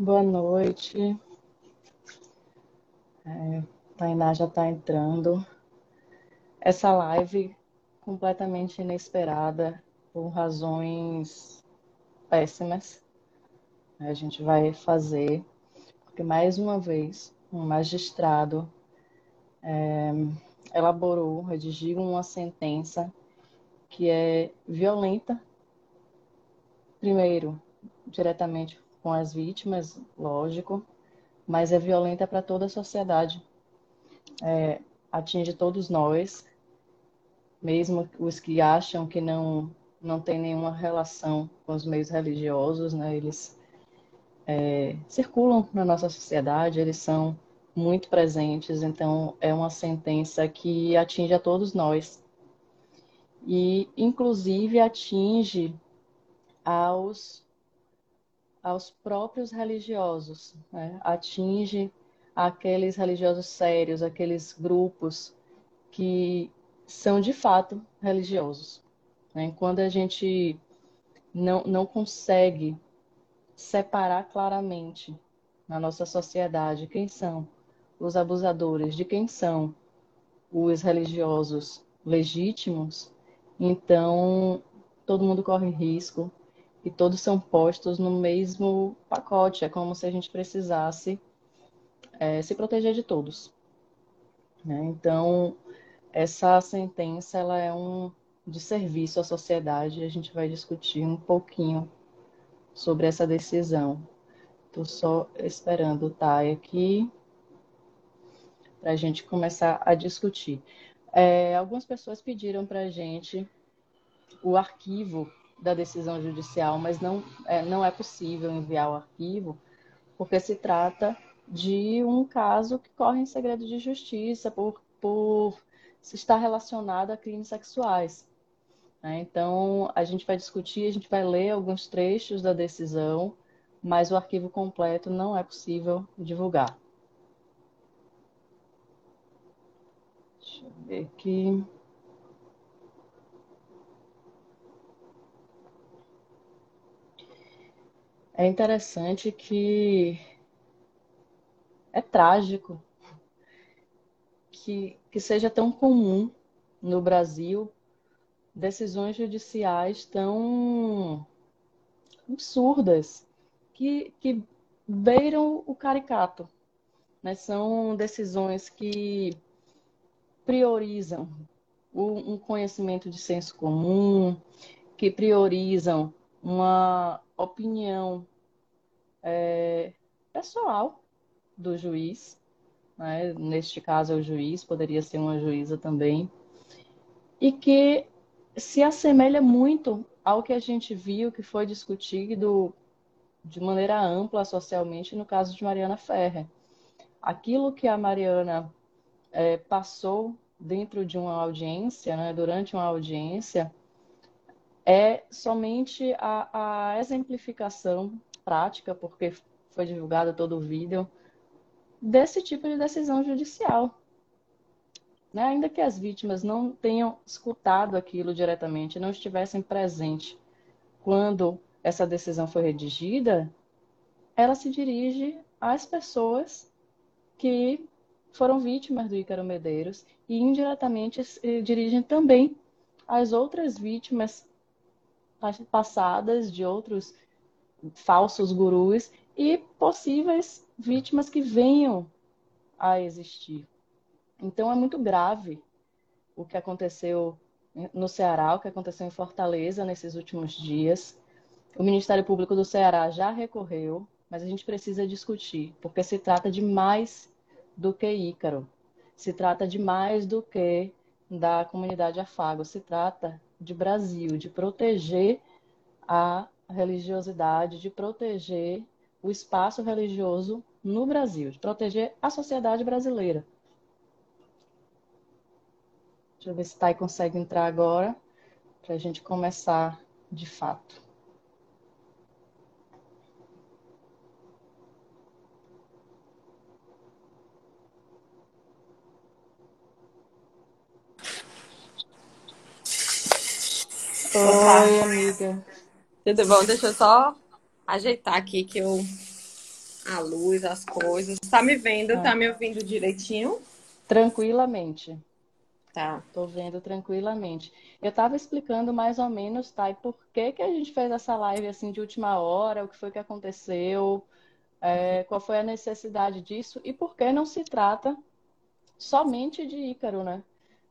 Boa noite. É, Tainá já está entrando. Essa live completamente inesperada por razões péssimas. A gente vai fazer, porque mais uma vez um magistrado é, elaborou, redigiu uma sentença que é violenta, primeiro, diretamente com as vítimas, lógico, mas é violenta para toda a sociedade. É, atinge todos nós, mesmo os que acham que não não tem nenhuma relação com os meios religiosos, né? Eles é, circulam na nossa sociedade, eles são muito presentes, então é uma sentença que atinge a todos nós e, inclusive, atinge aos aos próprios religiosos, né? atinge aqueles religiosos sérios, aqueles grupos que são de fato religiosos. Né? Quando a gente não, não consegue separar claramente na nossa sociedade quem são os abusadores, de quem são os religiosos legítimos, então todo mundo corre risco e todos são postos no mesmo pacote. É como se a gente precisasse é, se proteger de todos. Né? Então, essa sentença ela é um de serviço à sociedade. A gente vai discutir um pouquinho sobre essa decisão. Estou só esperando o Thay aqui para a gente começar a discutir. É, algumas pessoas pediram para a gente o arquivo da decisão judicial, mas não é, não é possível enviar o arquivo, porque se trata de um caso que corre em segredo de justiça por, por estar relacionado a crimes sexuais. Né? Então, a gente vai discutir, a gente vai ler alguns trechos da decisão, mas o arquivo completo não é possível divulgar. Deixa eu ver aqui. É interessante que é trágico que, que seja tão comum no Brasil decisões judiciais tão absurdas que, que beiram o caricato. Né? São decisões que priorizam um conhecimento de senso comum, que priorizam uma opinião é, pessoal do juiz, né? neste caso é o juiz, poderia ser uma juíza também, e que se assemelha muito ao que a gente viu que foi discutido de maneira ampla socialmente no caso de Mariana Ferrer. Aquilo que a Mariana é, passou dentro de uma audiência, né, durante uma audiência, é somente a, a exemplificação prática, porque foi divulgado todo o vídeo, desse tipo de decisão judicial. Né? Ainda que as vítimas não tenham escutado aquilo diretamente, não estivessem presentes quando essa decisão foi redigida, ela se dirige às pessoas que foram vítimas do Ícaro Medeiros e indiretamente se dirigem também às outras vítimas passadas de outros falsos gurus e possíveis vítimas que venham a existir. Então é muito grave o que aconteceu no Ceará, o que aconteceu em Fortaleza nesses últimos dias. O Ministério Público do Ceará já recorreu, mas a gente precisa discutir, porque se trata de mais do que Ícaro. Se trata de mais do que da comunidade Afago. Se trata de Brasil, de proteger a religiosidade, de proteger o espaço religioso no Brasil, de proteger a sociedade brasileira. Deixa eu ver se Thay consegue entrar agora, para a gente começar de fato. Oi, amiga. Tudo bom? Deixa eu só ajeitar aqui que eu a luz, as coisas. Tá me vendo? Ah. Tá me ouvindo direitinho? Tranquilamente. Tá. Tô vendo tranquilamente. Eu tava explicando mais ou menos, tá? E por que que a gente fez essa live assim de última hora, o que foi que aconteceu, é, qual foi a necessidade disso e por que não se trata somente de Ícaro, né?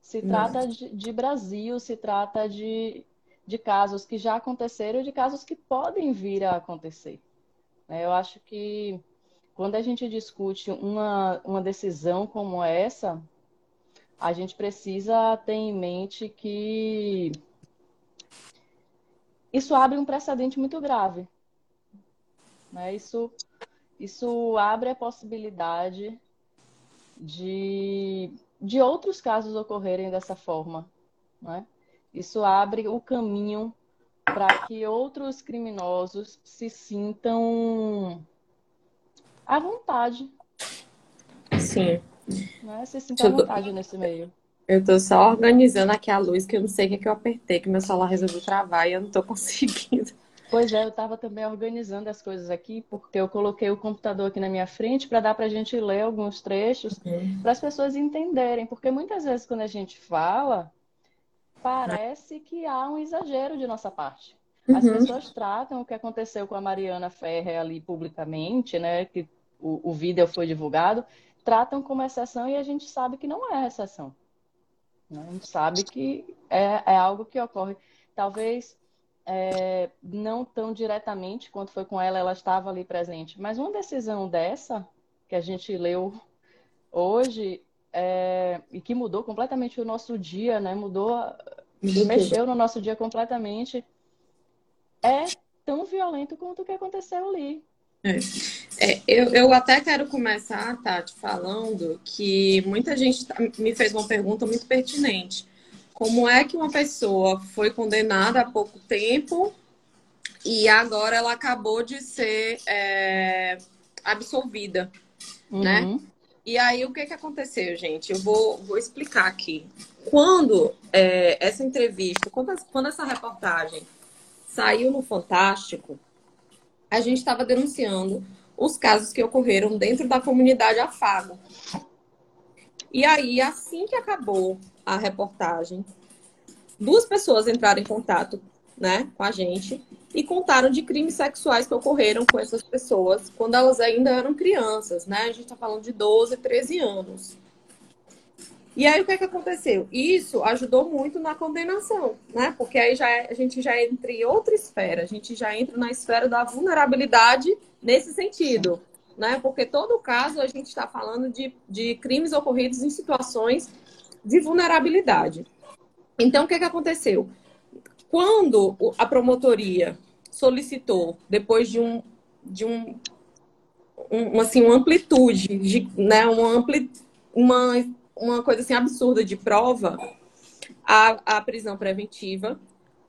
Se trata de, de, Brasil, se trata de, de casos que já aconteceram e de casos que podem vir a acontecer. É, eu acho que quando a gente discute uma, uma decisão como essa, a gente precisa ter em mente que isso abre um precedente muito grave. Né? Isso, isso abre a possibilidade de, de outros casos ocorrerem dessa forma. Né? Isso abre o caminho para que outros criminosos se sintam à vontade. Sim. Né? Se sintam à vontade nesse meio. Eu tô só organizando aqui a luz, que eu não sei o que, é que eu apertei, que meu celular resolveu travar e eu não tô conseguindo. Pois é, eu estava também organizando as coisas aqui, porque eu coloquei o computador aqui na minha frente para dar para a gente ler alguns trechos, uhum. para as pessoas entenderem. Porque muitas vezes, quando a gente fala, parece que há um exagero de nossa parte. As uhum. pessoas tratam o que aconteceu com a Mariana Ferrer ali publicamente, né? Que o, o vídeo foi divulgado, tratam como exceção e a gente sabe que não é exceção. Né? A gente sabe que é, é algo que ocorre. Talvez é, não tão diretamente quanto foi com ela, ela estava ali presente. Mas uma decisão dessa, que a gente leu hoje, é, e que mudou completamente o nosso dia, né? Mudou, mexeu no nosso dia completamente, é tão violento quanto o que aconteceu ali. É. É, eu, eu até quero começar, Tati, falando que muita gente tá, me fez uma pergunta muito pertinente. Como é que uma pessoa foi condenada há pouco tempo e agora ela acabou de ser é, absolvida, né? uhum. né? E aí, o que, que aconteceu, gente? Eu vou, vou explicar aqui. Quando é, essa entrevista, quando, quando essa reportagem saiu no Fantástico, a gente estava denunciando os casos que ocorreram dentro da comunidade Afago. E aí, assim que acabou a reportagem, duas pessoas entraram em contato né, com a gente e contaram de crimes sexuais que ocorreram com essas pessoas quando elas ainda eram crianças, né? A gente está falando de 12, 13 anos. E aí o que, é que aconteceu? Isso ajudou muito na condenação, né? Porque aí já é, a gente já entra em outra esfera, a gente já entra na esfera da vulnerabilidade nesse sentido, né? Porque todo caso a gente está falando de, de crimes ocorridos em situações de vulnerabilidade. Então o que, é que aconteceu? Quando a promotoria solicitou, depois de um, de um, um assim, uma amplitude, de, né? Uma ampli, uma uma coisa assim absurda de prova a, a prisão preventiva.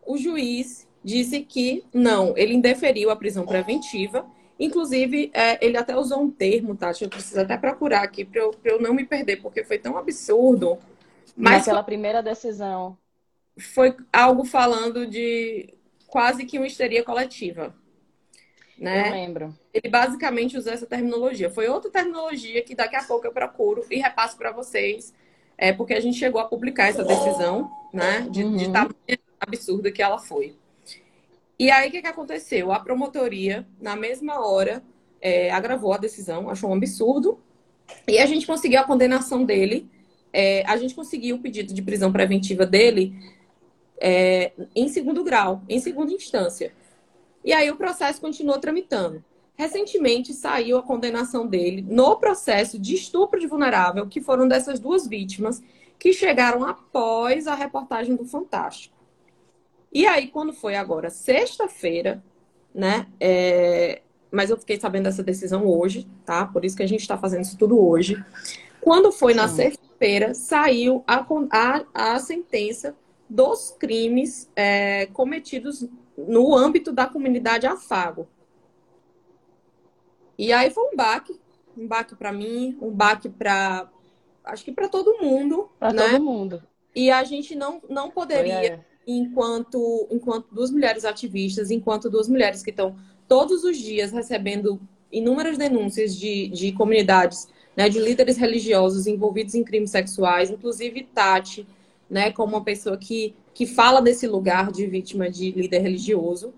O juiz disse que não, ele indeferiu a prisão preventiva. Inclusive, é, ele até usou um termo, Tati, eu preciso até procurar aqui para eu, eu não me perder, porque foi tão absurdo. Mas Naquela primeira decisão. Foi algo falando de quase que uma histeria coletiva. Né? Eu lembro. Ele basicamente usou essa terminologia. Foi outra terminologia que daqui a pouco eu procuro e repasso para vocês, é porque a gente chegou a publicar essa decisão, né? De, uhum. de tamanho absurda que ela foi. E aí, o que, que aconteceu? A promotoria, na mesma hora, é, agravou a decisão, achou um absurdo, e a gente conseguiu a condenação dele. É, a gente conseguiu o pedido de prisão preventiva dele é, em segundo grau, em segunda instância. E aí o processo continuou tramitando. Recentemente saiu a condenação dele no processo de estupro de vulnerável, que foram dessas duas vítimas que chegaram após a reportagem do Fantástico. E aí, quando foi agora sexta-feira, né? É... Mas eu fiquei sabendo dessa decisão hoje, tá? Por isso que a gente está fazendo isso tudo hoje. Quando foi na sexta-feira, saiu a, a, a sentença dos crimes é, cometidos no âmbito da comunidade Afago. E aí foi um baque, um baque para mim, um baque para acho que para todo mundo, para né? todo mundo. E a gente não não poderia enquanto enquanto duas mulheres ativistas, enquanto duas mulheres que estão todos os dias recebendo inúmeras denúncias de, de comunidades, né, de líderes religiosos envolvidos em crimes sexuais, inclusive Tati, né, como uma pessoa que, que fala desse lugar de vítima de líder religioso.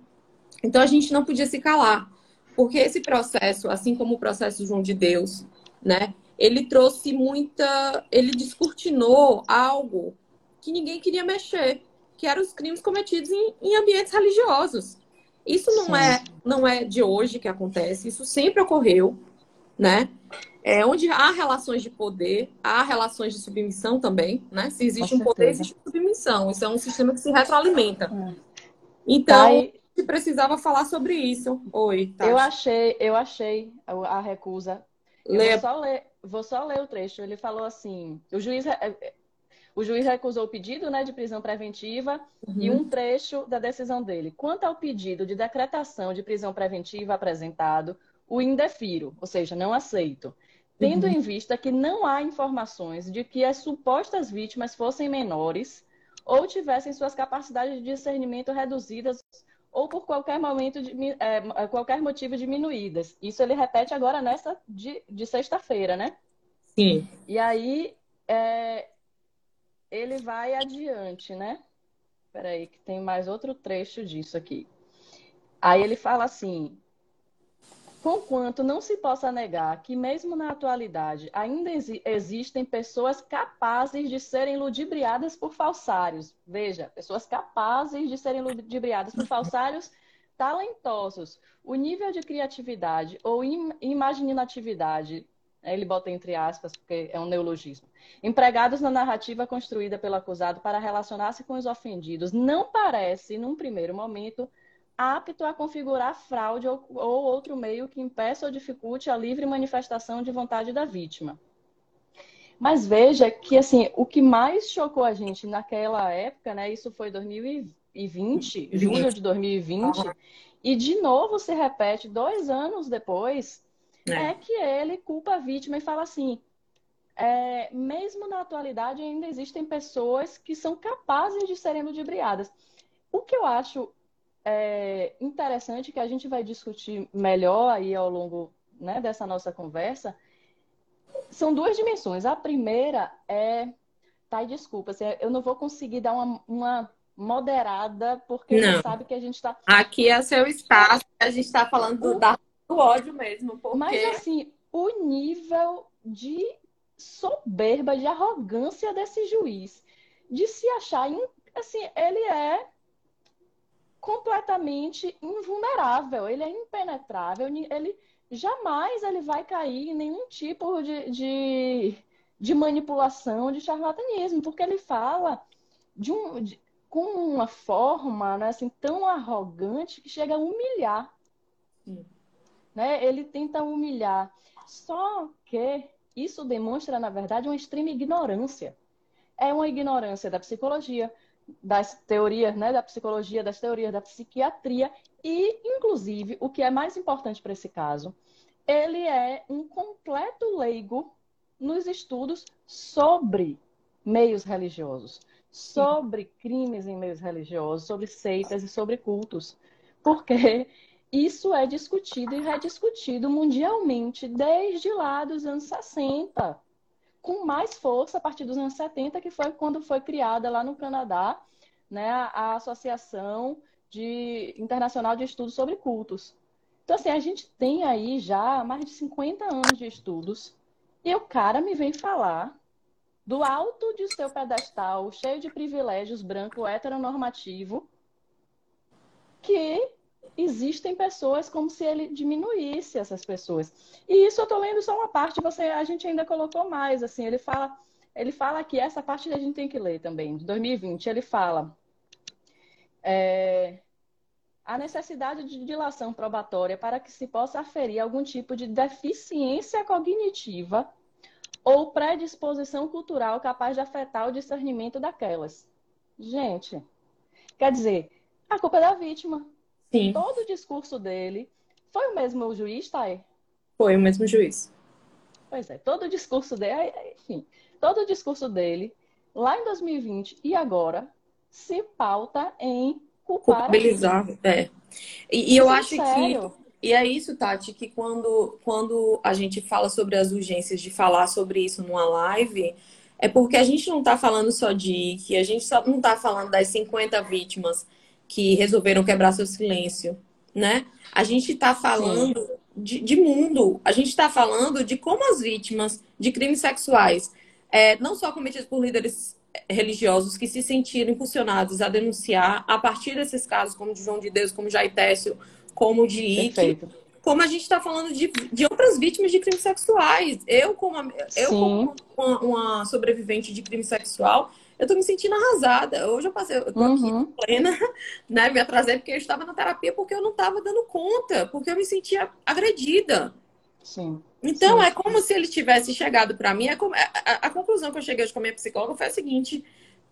Então a gente não podia se calar, porque esse processo, assim como o processo João de Deus, né, ele trouxe muita, ele descortinou algo que ninguém queria mexer, que eram os crimes cometidos em, em ambientes religiosos. Isso não é, não é de hoje que acontece, isso sempre ocorreu, né? É, onde há relações de poder, há relações de submissão também, né? Se existe um poder, existe submissão. Isso é um sistema que se retroalimenta. É. Então, tá, e... precisava falar sobre isso. Oi, Tati. Eu achei, eu achei a recusa. Eu vou, só ler, vou só ler o trecho. Ele falou assim: o juiz o juiz recusou o pedido né, de prisão preventiva uhum. e um trecho da decisão dele. Quanto ao pedido de decretação de prisão preventiva apresentado, o indefiro, ou seja, não aceito, tendo uhum. em vista que não há informações de que as supostas vítimas fossem menores ou tivessem suas capacidades de discernimento reduzidas ou por qualquer momento de, é, qualquer motivo diminuídas. Isso ele repete agora nessa de, de sexta-feira, né? Sim. E aí é, ele vai adiante, né? Peraí, que tem mais outro trecho disso aqui. Aí ele fala assim: Conquanto não se possa negar que, mesmo na atualidade, ainda existem pessoas capazes de serem ludibriadas por falsários. Veja, pessoas capazes de serem ludibriadas por falsários talentosos. O nível de criatividade ou imaginatividade né, ele bota entre aspas, porque é um neologismo. Empregados na narrativa construída pelo acusado para relacionar-se com os ofendidos, não parece, num primeiro momento, apto a configurar fraude ou, ou outro meio que impeça ou dificulte a livre manifestação de vontade da vítima. Mas veja que assim, o que mais chocou a gente naquela época, né? Isso foi 2020, julho de 2020, uhum. e de novo se repete dois anos depois é. é que ele culpa a vítima e fala assim: é, mesmo na atualidade ainda existem pessoas que são capazes de serem ludibriadas. O que eu acho é, interessante, que a gente vai discutir melhor aí ao longo né, dessa nossa conversa, são duas dimensões. A primeira é. Tá, desculpa, assim, eu não vou conseguir dar uma, uma moderada, porque não. sabe que a gente está. Aqui é seu espaço, a gente está falando o... da do ódio mesmo. Porque... Mas assim, o nível de soberba, de arrogância desse juiz, de se achar, assim, ele é completamente invulnerável, ele é impenetrável, ele jamais ele vai cair em nenhum tipo de, de, de manipulação, de charlatanismo, porque ele fala de um, de, com uma forma né, assim, tão arrogante que chega a humilhar. Sim né? Ele tenta humilhar. Só que isso demonstra, na verdade, uma extrema ignorância. É uma ignorância da psicologia, das teorias, né, da psicologia, das teorias da psiquiatria e, inclusive, o que é mais importante para esse caso, ele é um completo leigo nos estudos sobre meios religiosos, sobre crimes em meios religiosos, sobre seitas e sobre cultos. Porque isso é discutido e rediscutido mundialmente desde lá dos anos 60, com mais força a partir dos anos 70, que foi quando foi criada lá no Canadá né, a Associação de, Internacional de Estudos sobre Cultos. Então, assim, a gente tem aí já mais de 50 anos de estudos e o cara me vem falar do alto de seu pedestal, cheio de privilégios, branco, heteronormativo, que existem pessoas como se ele diminuísse essas pessoas. E isso eu estou lendo só uma parte, você a gente ainda colocou mais, assim, ele fala, ele fala que essa parte a gente tem que ler também, de 2020, ele fala é, a necessidade de dilação probatória para que se possa aferir algum tipo de deficiência cognitiva ou predisposição cultural capaz de afetar o discernimento daquelas. Gente, quer dizer, a culpa é da vítima. Sim. Todo o discurso dele foi o mesmo juiz, Thay? Foi o mesmo juiz. Pois é, todo o discurso dele, enfim, todo o discurso dele, lá em 2020 e agora, se pauta em culpar. Culpabilizar, é. E, e eu acho sério? que E é isso, Tati, que quando, quando a gente fala sobre as urgências de falar sobre isso numa live, é porque a gente não está falando só de que a gente só não está falando das 50 vítimas que resolveram quebrar seu silêncio, né? A gente está falando de, de, mundo, a gente está falando de como as vítimas de crimes sexuais, é, não só cometidos por líderes religiosos que se sentiram impulsionados a denunciar a partir desses casos, como de João de Deus, como Jair Técio, como de Ike, como a gente está falando de, de outras vítimas de crimes sexuais. Eu, como, eu, como uma, uma, sobrevivente de crime sexual, eu tô me sentindo arrasada. Hoje eu passei, eu tô uhum. aqui plena, né? Me atrasei porque eu estava na terapia porque eu não estava dando conta, porque eu me sentia agredida. Sim. Então, Sim. é como se ele tivesse chegado para mim. É como, a, a, a, conclusão que eu cheguei hoje com a minha psicóloga foi a seguinte: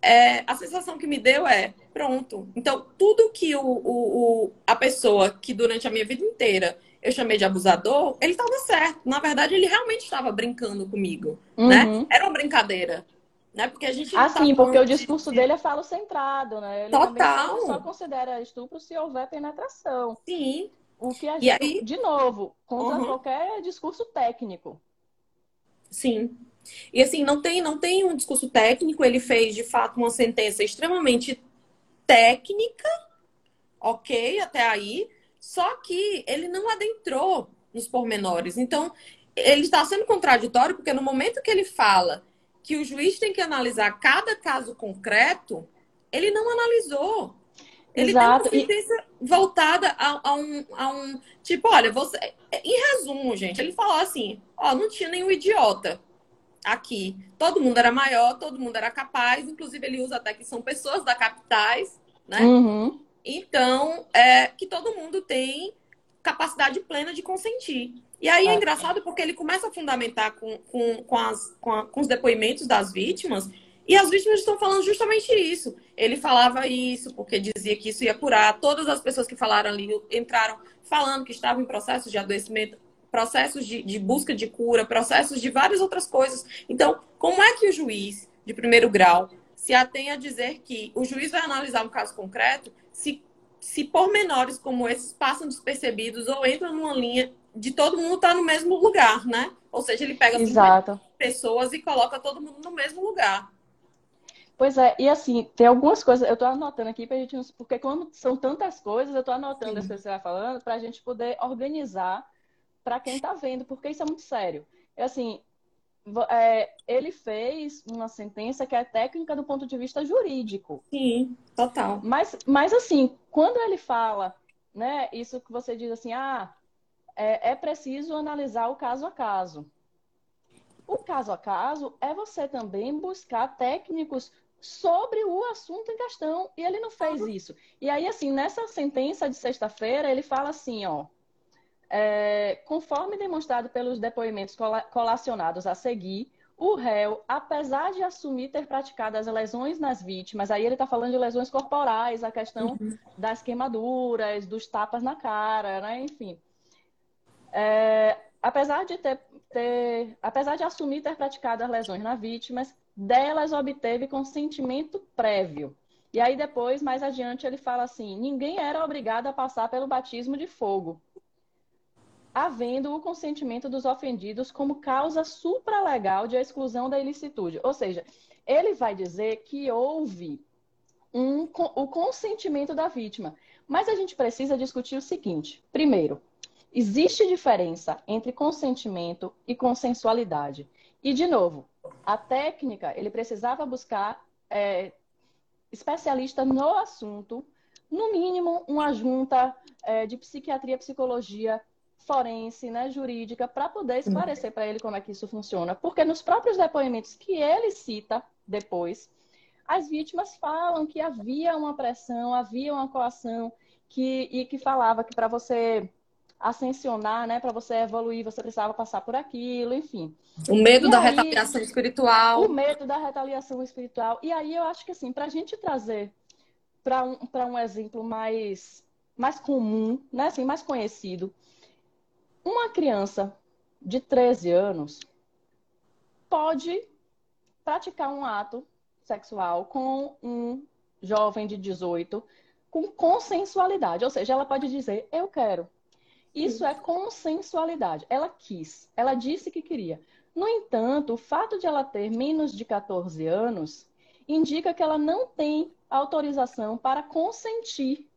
é, a sensação que me deu é: pronto. Então, tudo que o, o, o, a pessoa que durante a minha vida inteira eu chamei de abusador, ele estava certo. Na verdade, ele realmente estava brincando comigo. Né? Uhum. Né? Era uma brincadeira. Né? Porque a gente. Ah, sim, porque o discurso de... dele é falo centrado, né? Ele Total. só considera estupro se houver penetração. Sim. O que a gente, aí... de novo, contra uhum. qualquer discurso técnico. Sim. E assim, não tem, não tem um discurso técnico, ele fez de fato uma sentença extremamente técnica, ok, até aí, só que ele não adentrou nos pormenores. Então, ele está sendo contraditório porque no momento que ele fala que o juiz tem que analisar cada caso concreto, ele não analisou. Ele Exato. tem uma sentença e... voltada a, a, um, a um. Tipo, olha, você. Em resumo, gente, ele falou assim: ó, não tinha nenhum idiota aqui. Todo mundo era maior, todo mundo era capaz, inclusive ele usa até que são pessoas da capitais, né? Uhum. Então, é que todo mundo tem capacidade plena de consentir. E aí é engraçado porque ele começa a fundamentar com, com, com, as, com, a, com os depoimentos das vítimas, e as vítimas estão falando justamente isso. Ele falava isso porque dizia que isso ia curar. Todas as pessoas que falaram ali entraram falando que estavam em processos de adoecimento, processos de, de busca de cura, processos de várias outras coisas. Então, como é que o juiz de primeiro grau se atém a dizer que o juiz vai analisar um caso concreto se, se pormenores como esses passam despercebidos ou entram numa linha de todo mundo estar tá no mesmo lugar, né? Ou seja, ele pega pessoas e coloca todo mundo no mesmo lugar. Pois é, e assim, tem algumas coisas, eu tô anotando aqui pra gente, porque quando são tantas coisas, eu tô anotando Sim. as coisas que você vai falando pra gente poder organizar para quem tá vendo, porque isso é muito sério. É assim, é, ele fez uma sentença que é técnica do ponto de vista jurídico. Sim, total. Mas, mas assim, quando ele fala, né, isso que você diz assim, ah, é, é preciso analisar o caso a caso. O caso a caso é você também buscar técnicos sobre o assunto em questão. E ele não fez isso. E aí, assim, nessa sentença de sexta-feira, ele fala assim, ó é, conforme demonstrado pelos depoimentos colacionados a seguir, o réu, apesar de assumir ter praticado as lesões nas vítimas, aí ele está falando de lesões corporais, a questão uhum. das queimaduras, dos tapas na cara, né? enfim. É, apesar de ter, ter, apesar de assumir ter praticado as lesões nas vítimas, delas obteve consentimento prévio. E aí depois, mais adiante, ele fala assim: ninguém era obrigado a passar pelo batismo de fogo havendo o consentimento dos ofendidos como causa supralegal de exclusão da ilicitude. Ou seja, ele vai dizer que houve um, o consentimento da vítima. Mas a gente precisa discutir o seguinte: primeiro, existe diferença entre consentimento e consensualidade. E, de novo, a técnica, ele precisava buscar é, especialista no assunto, no mínimo, uma junta é, de psiquiatria, psicologia forense, né, jurídica, para poder esclarecer para ele como é que isso funciona. Porque nos próprios depoimentos que ele cita depois, as vítimas falam que havia uma pressão, havia uma coação, que, e que falava que para você ascensionar, né, para você evoluir, você precisava passar por aquilo, enfim. O medo e da aí, retaliação espiritual. O medo da retaliação espiritual. E aí eu acho que assim, para a gente trazer para um, um exemplo mais, mais comum, né, assim, mais conhecido, uma criança de 13 anos pode praticar um ato sexual com um jovem de 18 com consensualidade, ou seja, ela pode dizer eu quero. Isso é consensualidade. Ela quis, ela disse que queria. No entanto, o fato de ela ter menos de 14 anos indica que ela não tem autorização para consentir.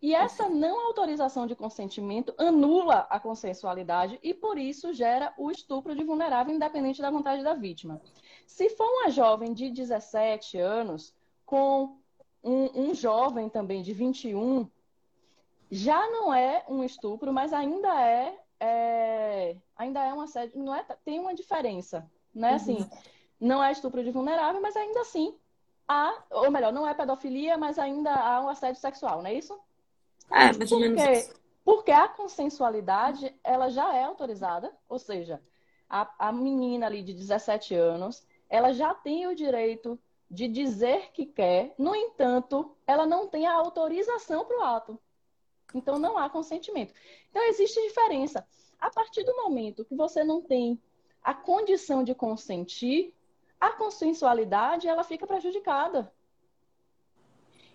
E essa não autorização de consentimento anula a consensualidade e, por isso, gera o estupro de vulnerável, independente da vontade da vítima. Se for uma jovem de 17 anos, com um, um jovem também de 21, já não é um estupro, mas ainda é, é ainda é um assédio, não é, tem uma diferença, né? Uhum. Assim, não é estupro de vulnerável, mas ainda assim há, ou melhor, não é pedofilia, mas ainda há um assédio sexual, não é isso? É, mais ou menos isso. Porque a consensualidade, ela já é autorizada, ou seja, a, a menina ali de 17 anos, ela já tem o direito de dizer que quer, no entanto, ela não tem a autorização para o ato. Então não há consentimento. Então existe diferença. A partir do momento que você não tem a condição de consentir, a consensualidade ela fica prejudicada.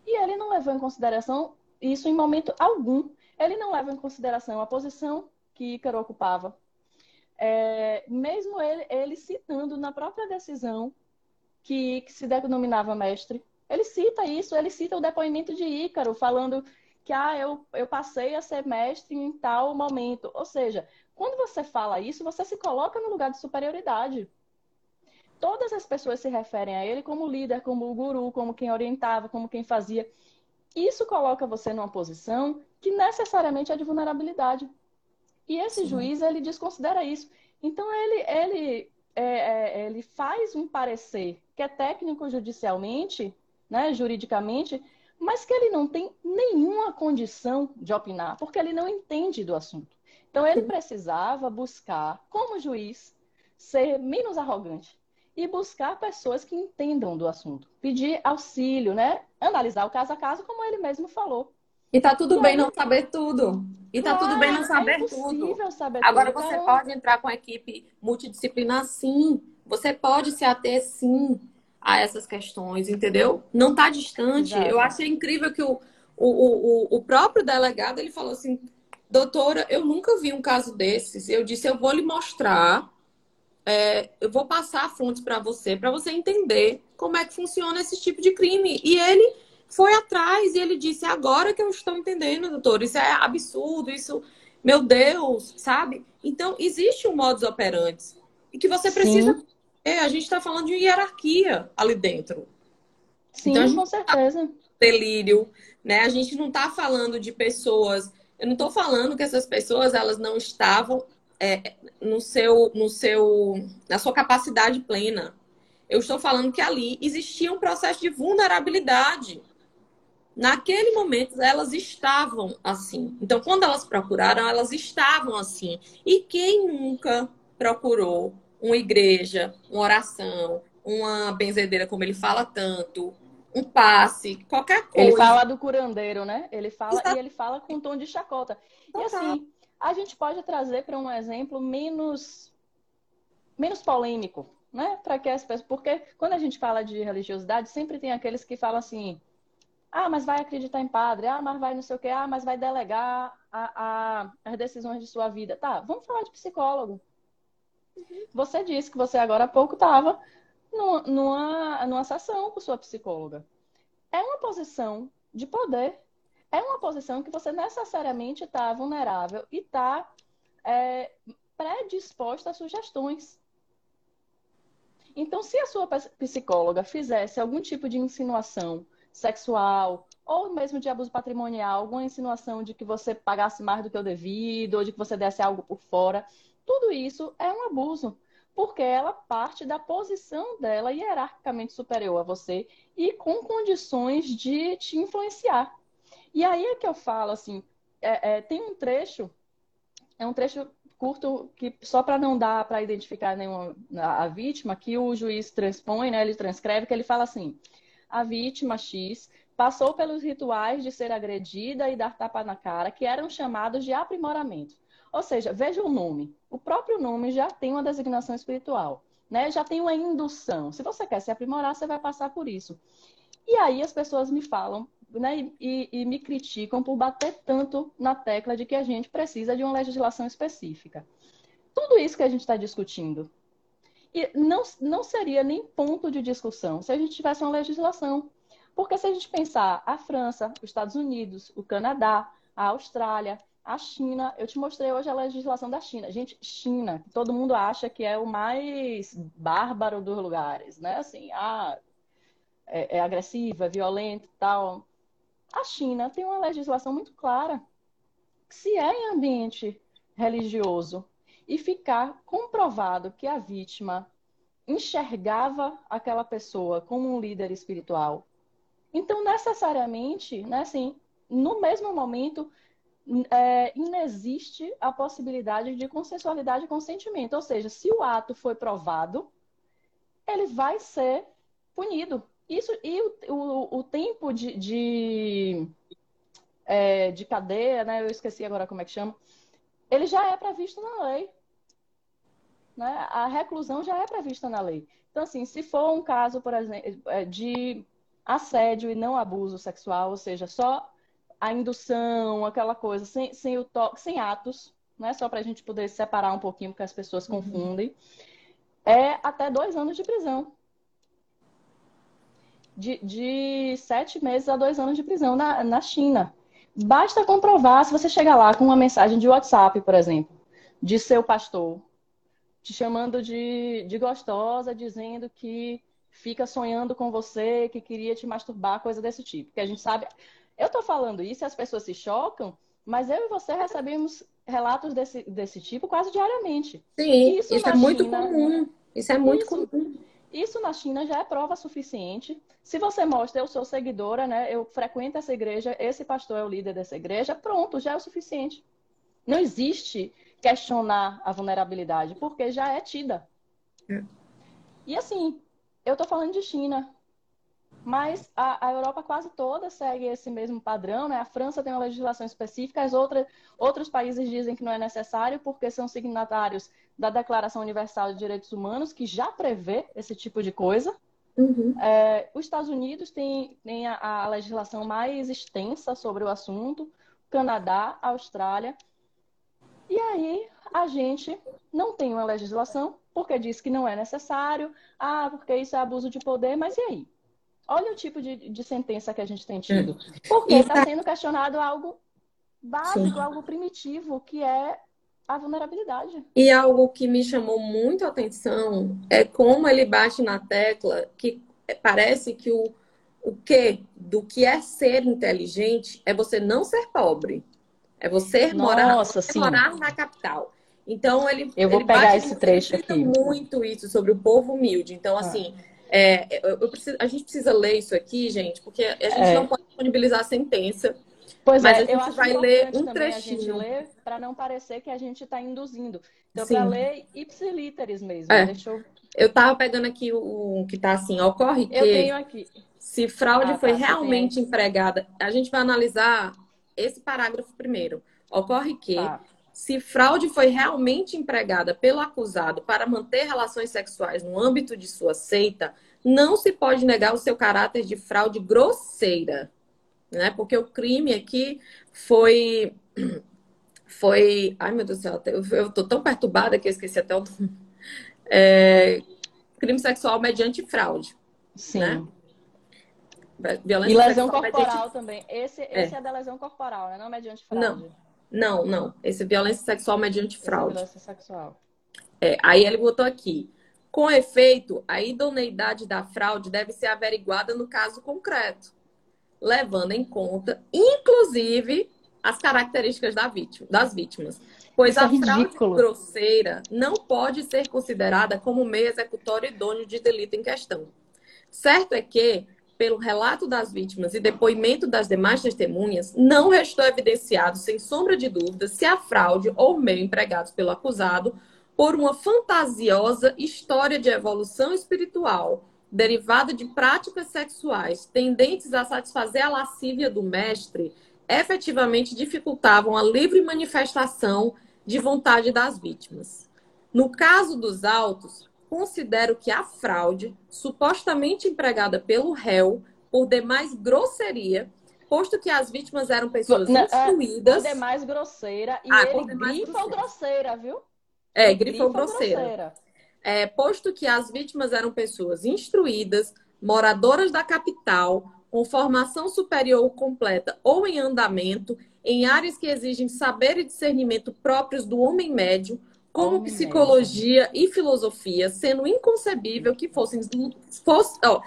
E ele não levou em consideração isso em momento algum. Ele não leva em consideração a posição que Ícaro ocupava. É, mesmo ele, ele, citando na própria decisão que, que se denominava mestre, ele cita isso, ele cita o depoimento de Ícaro, falando que ah, eu, eu passei a ser mestre em tal momento. Ou seja, quando você fala isso, você se coloca no lugar de superioridade. Todas as pessoas se referem a ele como líder, como guru, como quem orientava, como quem fazia. Isso coloca você numa posição que necessariamente é de vulnerabilidade. E esse Sim. juiz, ele desconsidera isso. Então, ele, ele, é, é, ele faz um parecer que é técnico judicialmente, né, juridicamente, mas que ele não tem nenhuma condição de opinar, porque ele não entende do assunto. Então, ele precisava buscar, como juiz, ser menos arrogante e buscar pessoas que entendam do assunto. Pedir auxílio, né? Analisar o caso a caso, como ele mesmo falou. E tá tudo e bem aí... não saber tudo. E tá claro, tudo bem não saber é tudo. Saber Agora tudo. você então... pode entrar com a equipe multidisciplinar, sim. Você pode se ater, sim a essas questões, entendeu? Não está distante. Exato. Eu achei incrível que o, o, o, o próprio delegado ele falou assim: doutora, eu nunca vi um caso desses. Eu disse: eu vou lhe mostrar, é, eu vou passar fontes para você, para você entender como é que funciona esse tipo de crime. E ele foi atrás e ele disse: agora que eu estou entendendo, doutor, isso é absurdo, isso, meu Deus, sabe? Então, existe um modus operandi e que você precisa Sim. É, a gente está falando de hierarquia ali dentro. Sim, então, com certeza. Tá delírio, né? A gente não está falando de pessoas. Eu não estou falando que essas pessoas elas não estavam é, no seu, no seu, na sua capacidade plena. Eu estou falando que ali existia um processo de vulnerabilidade. Naquele momento, elas estavam assim. Então, quando elas procuraram, elas estavam assim. E quem nunca procurou uma igreja, uma oração, uma benzedeira, como ele fala tanto, um passe, qualquer coisa. Ele fala do curandeiro, né? Ele fala Exato. e ele fala com um tom de chacota. E assim, a gente pode trazer para um exemplo menos menos polêmico, né? Para que as pessoas, porque quando a gente fala de religiosidade, sempre tem aqueles que falam assim: "Ah, mas vai acreditar em padre, ah, mas vai não sei o quê, ah, mas vai delegar a, a, as decisões de sua vida". Tá, vamos falar de psicólogo. Você disse que você agora há pouco estava numa, numa sessão com sua psicóloga. É uma posição de poder. É uma posição que você necessariamente está vulnerável e está é, predisposta a sugestões. Então, se a sua psicóloga fizesse algum tipo de insinuação sexual ou mesmo de abuso patrimonial, alguma insinuação de que você pagasse mais do que o devido, ou de que você desse algo por fora, tudo isso é um abuso, porque ela parte da posição dela hierarquicamente superior a você e com condições de te influenciar. E aí é que eu falo assim, é, é, tem um trecho, é um trecho curto que só para não dar para identificar nenhuma a, vítima, que o juiz transpõe, né, ele transcreve que ele fala assim: a vítima X passou pelos rituais de ser agredida e dar tapa na cara, que eram chamados de aprimoramento. Ou seja, veja o nome. O próprio nome já tem uma designação espiritual, né? Já tem uma indução. Se você quer se aprimorar, você vai passar por isso. E aí as pessoas me falam né, e, e me criticam por bater tanto na tecla de que a gente precisa de uma legislação específica. Tudo isso que a gente está discutindo e não, não seria nem ponto de discussão se a gente tivesse uma legislação. Porque se a gente pensar a França, os Estados Unidos, o Canadá, a Austrália, a China, eu te mostrei hoje a legislação da China. Gente, China, todo mundo acha que é o mais bárbaro dos lugares, né? Assim, ah, é, é agressiva, é violenta e tal. A China tem uma legislação muito clara. Se é em ambiente religioso e ficar comprovado que a vítima enxergava aquela pessoa como um líder espiritual, então necessariamente, né, assim, no mesmo momento, é, inexiste a possibilidade de consensualidade e consentimento. Ou seja, se o ato foi provado, ele vai ser punido. Isso, e o, o, o tempo de, de, é, de cadeia, né? Eu esqueci agora como é que chama ele já é previsto na lei. Né? A reclusão já é prevista na lei. Então, assim, se for um caso, por exemplo, é, de assédio e não abuso sexual, ou seja, só a indução, aquela coisa, sem, sem, o to... sem atos, né? só para a gente poder separar um pouquinho, porque as pessoas uhum. confundem, é até dois anos de prisão. De, de sete meses a dois anos de prisão na, na China. Basta comprovar, se você chegar lá com uma mensagem de WhatsApp, por exemplo, de seu pastor, te chamando de, de gostosa, dizendo que fica sonhando com você, que queria te masturbar, coisa desse tipo. Que a gente sabe. Eu estou falando isso e as pessoas se chocam, mas eu e você recebemos relatos desse, desse tipo quase diariamente. Sim, isso, isso é China, muito comum. Isso é muito isso, comum. Isso na China já é prova suficiente. Se você mostra, eu sou seguidora, né? Eu frequento essa igreja, esse pastor é o líder dessa igreja, pronto, já é o suficiente. Não existe questionar a vulnerabilidade, porque já é tida. É. E assim, eu estou falando de China, mas a, a, Europa quase toda segue esse mesmo padrão, né? A França tem uma legislação específica, as outras, outros países dizem que não é necessário porque são signatários da Declaração Universal de Direitos Humanos, que já prevê esse tipo de coisa. Uhum. É, os Estados Unidos têm, têm a, a, legislação mais extensa sobre o assunto, Canadá, Austrália. E aí a gente não tem uma legislação porque diz que não é necessário, ah, porque isso é abuso de poder, mas e aí? Olha o tipo de, de sentença que a gente tem tido. Porque está sendo questionado algo básico, Sim. algo primitivo, que é a vulnerabilidade. E algo que me chamou muito a atenção é como ele bate na tecla que parece que o, o que do que é ser inteligente é você não ser pobre. É você morar, Nossa, morar na capital. Então ele Eu vou ele pegar esse trecho aqui. muito isso sobre o povo humilde. Então ah. assim, é, eu, eu preciso, a gente precisa ler isso aqui, gente, porque a gente é. não pode disponibilizar a sentença. Pois mas é, a gente vai ler um trechinho. para não parecer que a gente está induzindo. Então, para ler ipsiliteres mesmo. É. Deixa eu... eu tava pegando aqui o, o que está assim, ocorre que. Eu tenho aqui. Se fraude ah, foi tá, realmente empregada, a gente vai analisar esse parágrafo primeiro. Ocorre que tá. Se fraude foi realmente empregada pelo acusado para manter relações sexuais no âmbito de sua seita, não se pode negar o seu caráter de fraude grosseira, né? Porque o crime aqui foi foi, ai meu Deus do céu, eu tô tão perturbada que eu esqueci até o é, crime sexual mediante fraude, Sim. Né? Violência e lesão corporal mediante... também. Esse, esse é. é da lesão corporal, né? Não mediante fraude. Não. Não, não. Esse é violência sexual mediante fraude. Violência sexual. É, aí ele botou aqui. Com efeito, a idoneidade da fraude deve ser averiguada no caso concreto, levando em conta, inclusive, as características da vítima, das vítimas. Pois Isso a é fraude grosseira não pode ser considerada como meio executório idôneo de delito em questão. Certo é que pelo relato das vítimas e depoimento das demais testemunhas, não restou evidenciado, sem sombra de dúvida, se a fraude ou meio empregados pelo acusado por uma fantasiosa história de evolução espiritual derivada de práticas sexuais tendentes a satisfazer a lascívia do mestre, efetivamente dificultavam a livre manifestação de vontade das vítimas. No caso dos autos, considero que a fraude, supostamente empregada pelo réu, por demais grosseria, posto que as vítimas eram pessoas instruídas. É, é mais grosseira e ah, ele grifa grosseira. grosseira, viu? É, grifa grosseira. grosseira. É, posto que as vítimas eram pessoas instruídas, moradoras da capital, com formação superior completa ou em andamento, em áreas que exigem saber e discernimento próprios do homem médio, como homem psicologia médio. e filosofia, sendo inconcebível que fossem fosse, oh,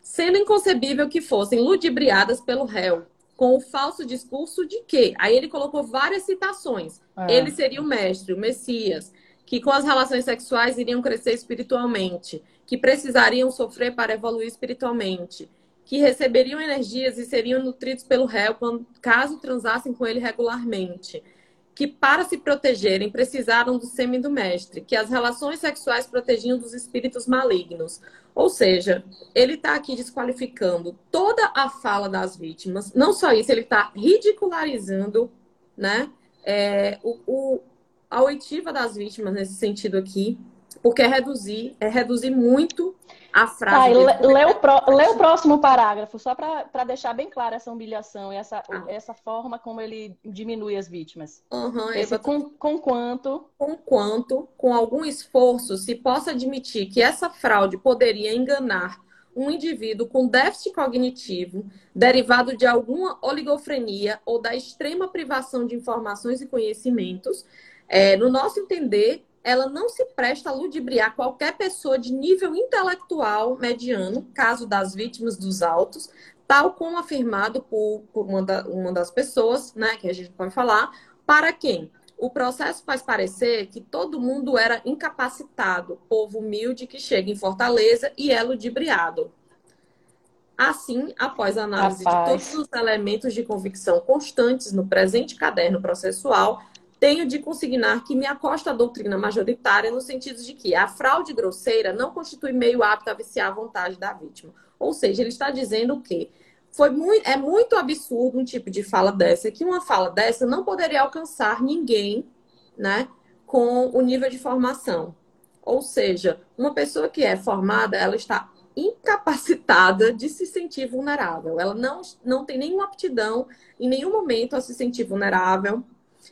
sendo inconcebível que fossem ludibriadas pelo réu, com o falso discurso de que, aí ele colocou várias citações. É. Ele seria o mestre, o Messias, que com as relações sexuais iriam crescer espiritualmente, que precisariam sofrer para evoluir espiritualmente, que receberiam energias e seriam nutridos pelo réu quando, caso transassem com ele regularmente, que para se protegerem precisaram do sêmen do mestre, que as relações sexuais protegiam dos espíritos malignos. Ou seja, ele está aqui desqualificando toda a fala das vítimas. Não só isso, ele está ridicularizando né, é, o, o, a oitiva das vítimas nesse sentido aqui, porque é reduzir, é reduzir muito a frase. Tá, lê, o pro, lê o próximo parágrafo, só para deixar bem clara essa humilhação e essa, ah. essa forma como ele diminui as vítimas. Uhum, Esse, com, com quanto? Com quanto, com algum esforço, se possa admitir que essa fraude poderia enganar um indivíduo com déficit cognitivo derivado de alguma oligofrenia ou da extrema privação de informações e conhecimentos, é, no nosso entender, ela não se presta a ludibriar qualquer pessoa de nível intelectual mediano, caso das vítimas dos autos, tal como afirmado por, por uma, da, uma das pessoas, né, que a gente pode falar, para quem o processo faz parecer que todo mundo era incapacitado, povo humilde que chega em Fortaleza e é ludibriado. Assim, após a análise Rapaz. de todos os elementos de convicção constantes no presente caderno processual, tenho de consignar que me acosta a doutrina majoritária no sentido de que a fraude grosseira não constitui meio apto a viciar a vontade da vítima. Ou seja, ele está dizendo que foi muito, é muito absurdo um tipo de fala dessa, que uma fala dessa não poderia alcançar ninguém, né, com o nível de formação. Ou seja, uma pessoa que é formada, ela está incapacitada de se sentir vulnerável. Ela não, não tem nenhuma aptidão em nenhum momento a se sentir vulnerável,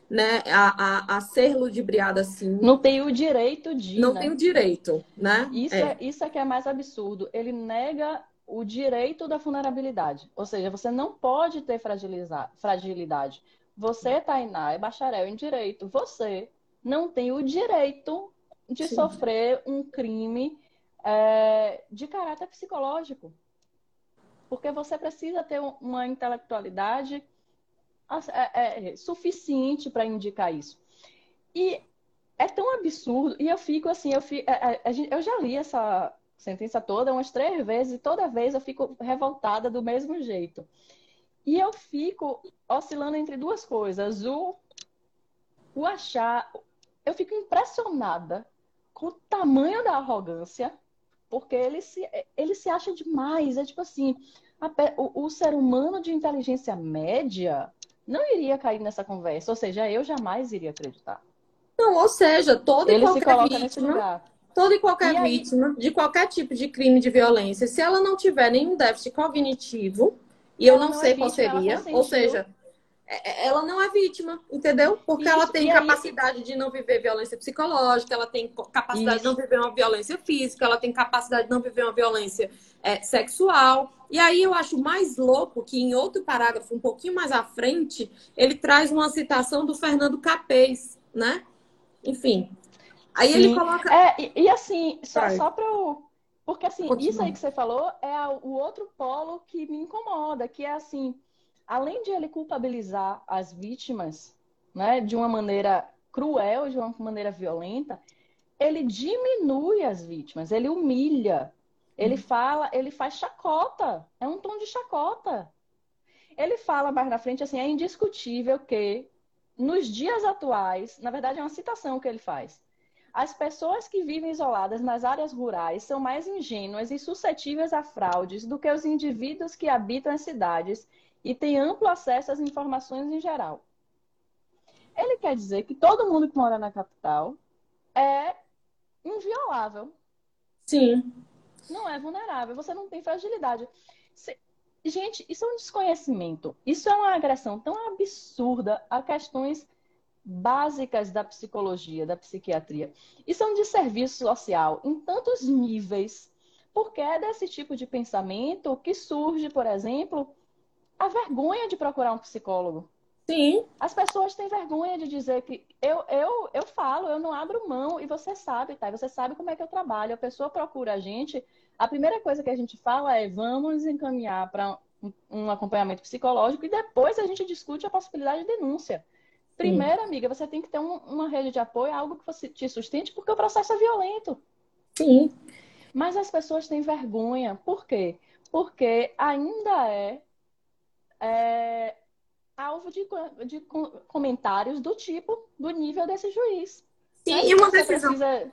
né, a, a, a ser ludibriada assim. Não tem o direito de. Não né? tem o direito, né? Isso é. é. isso é que é mais absurdo. Ele nega o direito da vulnerabilidade. Ou seja, você não pode ter fragilidade. Você, Tainá, é bacharel em direito. Você não tem o direito de Sim. sofrer um crime é, de caráter psicológico. Porque você precisa ter uma intelectualidade é, é, suficiente para indicar isso. E é tão absurdo, e eu fico assim, eu, fico, é, é, eu já li essa sentença toda umas três vezes, e toda vez eu fico revoltada do mesmo jeito. E eu fico oscilando entre duas coisas. O, o achar. Eu fico impressionada com o tamanho da arrogância, porque ele se, ele se acha demais. É tipo assim: a, o, o ser humano de inteligência média não iria cair nessa conversa. Ou seja, eu jamais iria acreditar. Não, ou seja, toda Ele e qualquer vítima, toda e qualquer e vítima aí... de qualquer tipo de crime de violência, se ela não tiver nenhum déficit cognitivo, e eu não, não sei é qual seria, ou seja, ela não é vítima, entendeu? Porque Isso, ela tem capacidade de não viver violência psicológica, ela tem capacidade Isso. de não viver uma violência física, ela tem capacidade de não viver uma violência é, sexual. E aí eu acho mais louco que em outro parágrafo, um pouquinho mais à frente, ele traz uma citação do Fernando Capês, né? Enfim. Aí Sim. ele coloca. É, e, e assim, só, só para eu. Porque assim, Continua. isso aí que você falou é o outro polo que me incomoda, que é assim, além de ele culpabilizar as vítimas, né, de uma maneira cruel, de uma maneira violenta, ele diminui as vítimas, ele humilha, ele fala, ele faz chacota. É um tom de chacota. Ele fala mais na frente assim: é indiscutível que nos dias atuais, na verdade é uma citação que ele faz. As pessoas que vivem isoladas nas áreas rurais são mais ingênuas e suscetíveis a fraudes do que os indivíduos que habitam as cidades e têm amplo acesso às informações em geral. Ele quer dizer que todo mundo que mora na capital é inviolável. Sim não é vulnerável, você não tem fragilidade. Se, gente, isso é um desconhecimento. Isso é uma agressão tão absurda a questões básicas da psicologia, da psiquiatria. Isso é um desserviço social em tantos níveis, porque é desse tipo de pensamento que surge, por exemplo, a vergonha de procurar um psicólogo. Sim. As pessoas têm vergonha de dizer que eu, eu, eu falo, eu não abro mão, e você sabe, tá? Você sabe como é que eu trabalho. A pessoa procura a gente, a primeira coisa que a gente fala é vamos encaminhar para um, um acompanhamento psicológico e depois a gente discute a possibilidade de denúncia. Primeiro, Sim. amiga, você tem que ter um, uma rede de apoio, algo que você te sustente, porque o processo é violento. Sim. Mas as pessoas têm vergonha. Por quê? Porque ainda é, é alvo de, de, comentários do tipo, do nível desse juiz. Sim, e uma decisão. Precisa...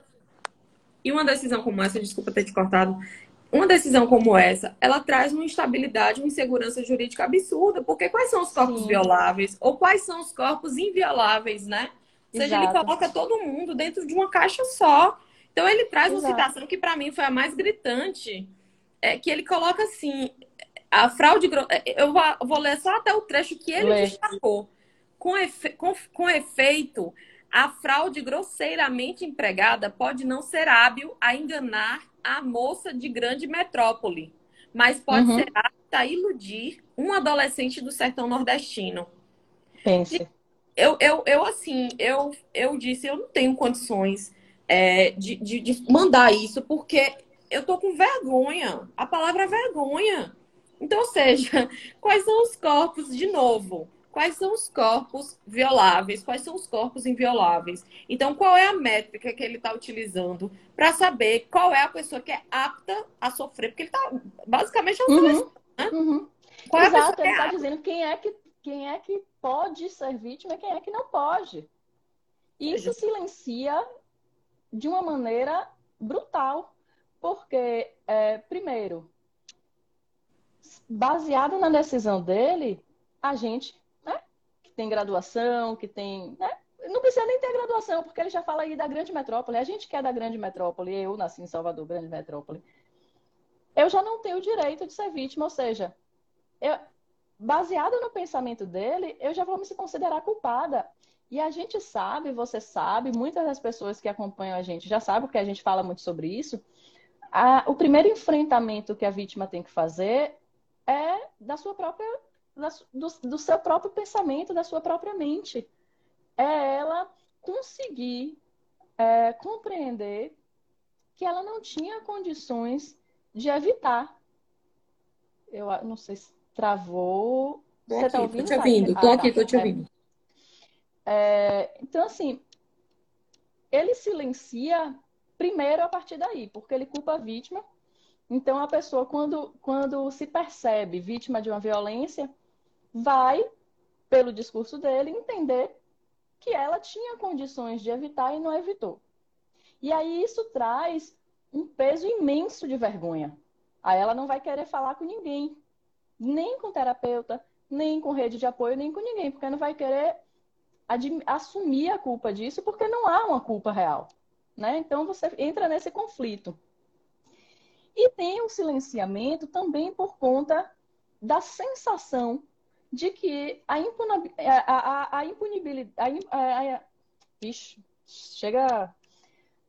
E uma decisão como essa, desculpa ter te cortado, uma decisão como essa, ela traz uma instabilidade, uma insegurança jurídica absurda, porque quais são os corpos Sim. violáveis ou quais são os corpos invioláveis, né? Ou seja, Exato. ele coloca todo mundo dentro de uma caixa só. Então ele traz Exato. uma citação que para mim foi a mais gritante, é que ele coloca assim, a fraude, eu vou ler só até o trecho que ele Lê. destacou. Com, efe, com, com efeito, a fraude grosseiramente empregada pode não ser hábil a enganar a moça de grande metrópole, mas pode uhum. ser apta a iludir um adolescente do sertão nordestino. Pense. Eu, eu, eu assim, eu, eu disse, eu não tenho condições é, de, de, de mandar isso, porque eu tô com vergonha. A palavra é vergonha. Então, ou seja, quais são os corpos, de novo, quais são os corpos violáveis, quais são os corpos invioláveis. Então, qual é a métrica que ele está utilizando para saber qual é a pessoa que é apta a sofrer? Porque ele está basicamente uhum. né? uhum. Qual Exato, é ele está é dizendo quem é, que, quem é que pode ser vítima e quem é que não pode. Isso silencia de uma maneira brutal. Porque, é, primeiro, baseado na decisão dele, a gente, né, que tem graduação, que tem. Né, não precisa nem ter graduação, porque ele já fala aí da grande metrópole. A gente que é da grande metrópole, eu nasci em Salvador, grande metrópole. Eu já não tenho o direito de ser vítima, ou seja, eu, baseado no pensamento dele, eu já vou me considerar culpada. E a gente sabe, você sabe, muitas das pessoas que acompanham a gente já sabem, porque a gente fala muito sobre isso. A, o primeiro enfrentamento que a vítima tem que fazer é da sua própria, da, do, do seu próprio pensamento, da sua própria mente. É ela conseguir é, compreender que ela não tinha condições de evitar. Eu não sei se travou. Tô Você está ouvindo? Tô te ouvindo, tô ah, aqui, tá. tô te é. ouvindo. É, então, assim, ele silencia primeiro a partir daí, porque ele culpa a vítima então, a pessoa, quando, quando se percebe vítima de uma violência, vai, pelo discurso dele, entender que ela tinha condições de evitar e não evitou. E aí isso traz um peso imenso de vergonha. Aí ela não vai querer falar com ninguém, nem com terapeuta, nem com rede de apoio, nem com ninguém, porque não vai querer assumir a culpa disso, porque não há uma culpa real. Né? Então você entra nesse conflito. E tem o silenciamento também por conta da sensação de que a, a, a, a impunibilidade. A, Ixi, chega.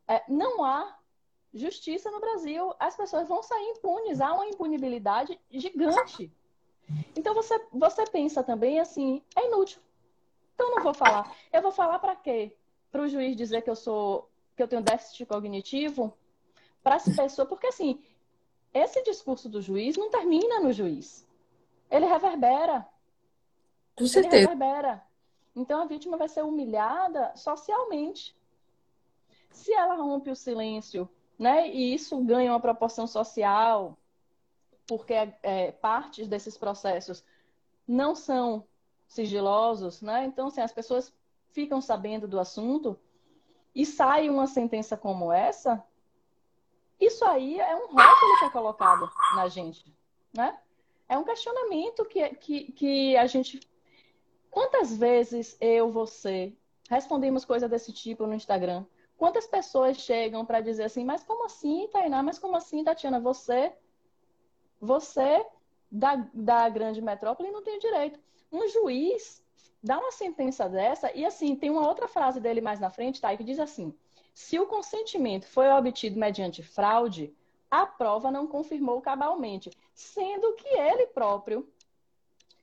É, não há justiça no Brasil. As pessoas vão sair impunes. Há uma impunibilidade gigante. Então você, você pensa também assim: é inútil. Então não vou falar. Eu vou falar para quê? Para o juiz dizer que eu sou que eu tenho déficit cognitivo? Para as pessoas, porque assim, esse discurso do juiz não termina no juiz. Ele reverbera. Com certeza. Ele reverbera. Então a vítima vai ser humilhada socialmente. Se ela rompe o silêncio, né, e isso ganha uma proporção social, porque é, partes desses processos não são sigilosos, né? Então, assim, as pessoas ficam sabendo do assunto e sai uma sentença como essa, isso aí é um rótulo que é colocado na gente, né? É um questionamento que, que, que a gente. Quantas vezes eu, você, respondemos coisa desse tipo no Instagram? Quantas pessoas chegam para dizer assim, mas como assim, Tainá? Mas como assim, Tatiana? Você, você da, da grande metrópole não tem direito. Um juiz dá uma sentença dessa, e assim, tem uma outra frase dele mais na frente, tá? Que diz assim: se o consentimento foi obtido mediante fraude, a prova não confirmou cabalmente, sendo que ele próprio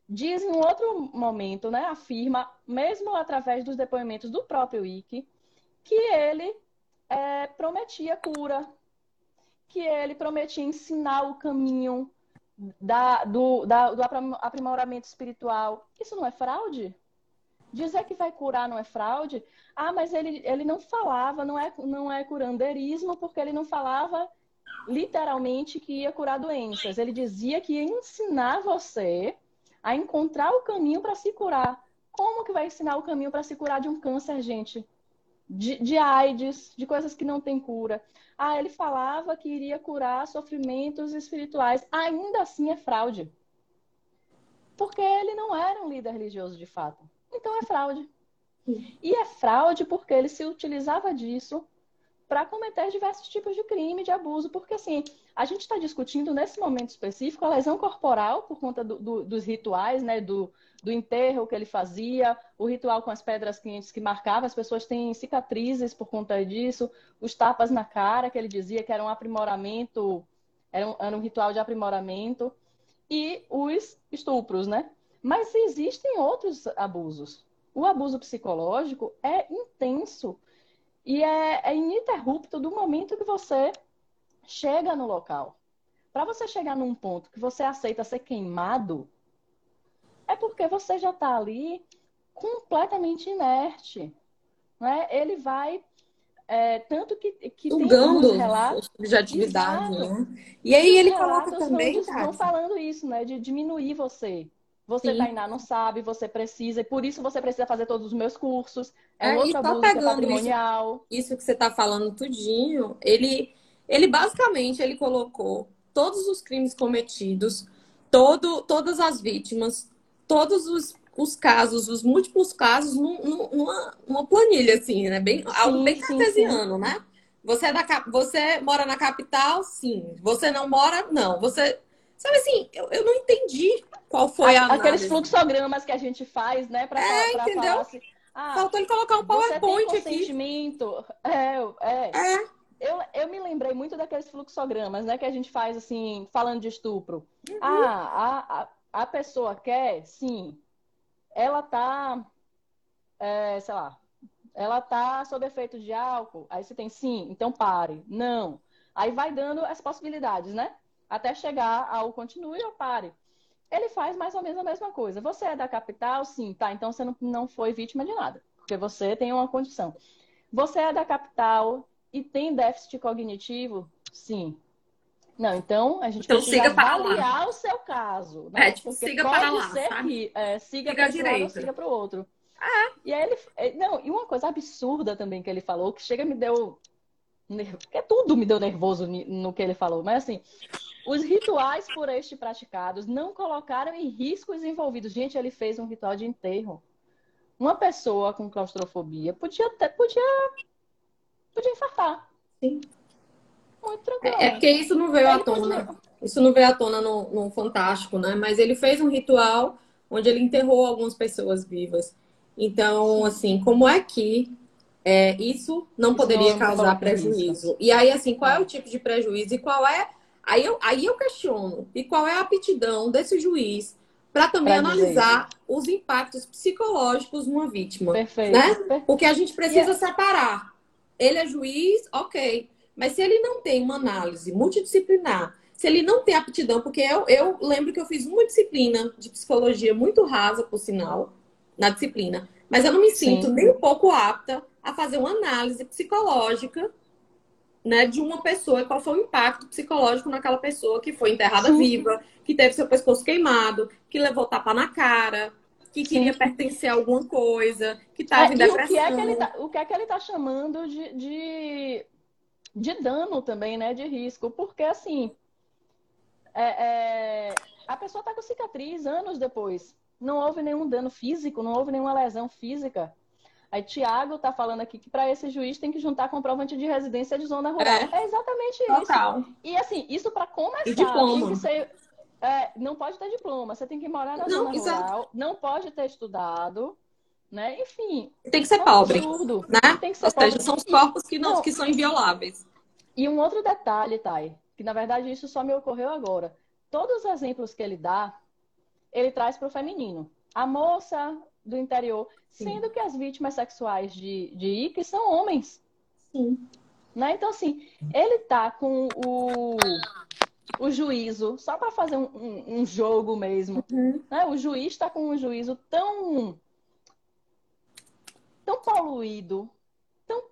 diz em outro momento, né, afirma, mesmo através dos depoimentos do próprio Ike, que ele é, prometia cura, que ele prometia ensinar o caminho da, do, da, do aprimoramento espiritual. Isso não é fraude? Dizer que vai curar não é fraude? Ah, mas ele, ele não falava, não é, não é curandeirismo, porque ele não falava literalmente que ia curar doenças. Ele dizia que ia ensinar você a encontrar o caminho para se curar. Como que vai ensinar o caminho para se curar de um câncer, gente? De, de AIDS, de coisas que não têm cura. Ah, ele falava que iria curar sofrimentos espirituais. Ainda assim é fraude. Porque ele não era um líder religioso de fato. Então é fraude. E é fraude porque ele se utilizava disso para cometer diversos tipos de crime, de abuso, porque assim, a gente está discutindo nesse momento específico a lesão corporal por conta do, do, dos rituais, né, do, do enterro que ele fazia, o ritual com as pedras quentes que marcava, as pessoas têm cicatrizes por conta disso, os tapas na cara que ele dizia que era um aprimoramento, era um, era um ritual de aprimoramento, e os estupros, né? Mas existem outros abusos. O abuso psicológico é intenso e é, é ininterrupto do momento que você chega no local. Para você chegar num ponto que você aceita ser queimado, é porque você já está ali completamente inerte. Né? Ele vai. É, tanto que, que Sugando tem relatos de atividade. Né? E aí ele coloca também. Estão falando isso, né? De diminuir você. Você, Sim. Tainá, não sabe, você precisa, e por isso você precisa fazer todos os meus cursos. É, é outro abuso pegando patrimonial. Isso, isso que você está falando tudinho, ele, ele basicamente ele colocou todos os crimes cometidos, todo, todas as vítimas, todos os, os casos, os múltiplos casos, num, numa, numa planilha, assim, né? Bem, sim, algo bem cartesiano, sim. né? Você, é da, você mora na capital? Sim. Você não mora? Não. Você. Sabe assim, eu, eu não entendi qual foi a. a Aqueles fluxogramas que a gente faz, né? Pra, é, pra entendeu? Falar assim, ah, Faltou ele colocar um PowerPoint você tem consentimento. aqui. É, é. é. Eu, eu me lembrei muito daqueles fluxogramas, né? Que a gente faz assim, falando de estupro. Uhum. Ah, a, a, a pessoa quer, sim. Ela tá, é, sei lá, ela tá sob efeito de álcool. Aí você tem sim, então pare. Não. Aí vai dando as possibilidades, né? Até chegar ao continue ou pare ele faz mais ou menos a mesma coisa. Você é da capital? Sim, tá. Então você não, não foi vítima de nada, porque você tem uma condição. Você é da capital e tem déficit cognitivo? Sim. Não, então a gente então, precisa avaliar lá. o seu caso. Né? É, tipo, porque siga para lá, ser sabe? que é, siga, siga direito. siga para o outro. Ah. E aí ele. É, não, e uma coisa absurda também que ele falou, que chega me deu. Porque tudo me deu nervoso no que ele falou, mas assim, os rituais por este praticados não colocaram em risco os envolvidos. Gente, ele fez um ritual de enterro. Uma pessoa com claustrofobia podia até podia podia infartar. Sim. Muito tranquilo. É, é porque isso não veio à tona. Isso não veio à tona no, no Fantástico, né? Mas ele fez um ritual onde ele enterrou algumas pessoas vivas. Então, assim, como é que é, isso não isso poderia não causar prejuízo? E aí, assim, qual é o tipo de prejuízo e qual é Aí eu, aí eu questiono, e qual é a aptidão desse juiz para também pra analisar dizer. os impactos psicológicos numa vítima. Perfeito. Né? Porque a gente precisa separar. Ele é juiz, ok. Mas se ele não tem uma análise multidisciplinar, se ele não tem aptidão, porque eu, eu lembro que eu fiz uma disciplina de psicologia muito rasa, por sinal, na disciplina, mas eu não me sinto Sim. nem um pouco apta a fazer uma análise psicológica né, de uma pessoa e qual foi o impacto psicológico naquela pessoa que foi enterrada Sim. viva, que teve seu pescoço queimado, que levou tapa na cara, que Sim. queria pertencer a alguma coisa, que estava é, em depressão. O que, é que ele tá, o que é que ele está chamando de, de, de, dano também, né? De risco. Porque, assim, é, é, a pessoa está com cicatriz anos depois. Não houve nenhum dano físico, não houve nenhuma lesão física. Aí Tiago está falando aqui que para esse juiz tem que juntar comprovante de residência de zona rural. É, é exatamente Total. isso. E assim, isso para começar, e diploma. ser É, não pode ter diploma, você tem que morar na não, zona exato. rural, não pode ter estudado, né? Enfim. Tem que ser é pobre. Absurdo. Né? Tem que ser Ou pobre. seja, são os corpos que, não, não, que são invioláveis. E um outro detalhe, Thay, que na verdade isso só me ocorreu agora. Todos os exemplos que ele dá, ele traz para o feminino. A moça do interior, Sim. sendo que as vítimas sexuais de, de Ike são homens. Sim. Né? Então, assim, ele tá com o, o juízo, só para fazer um, um, um, jogo mesmo. Uhum. Né? O juiz está com um juízo tão, tão poluído, tão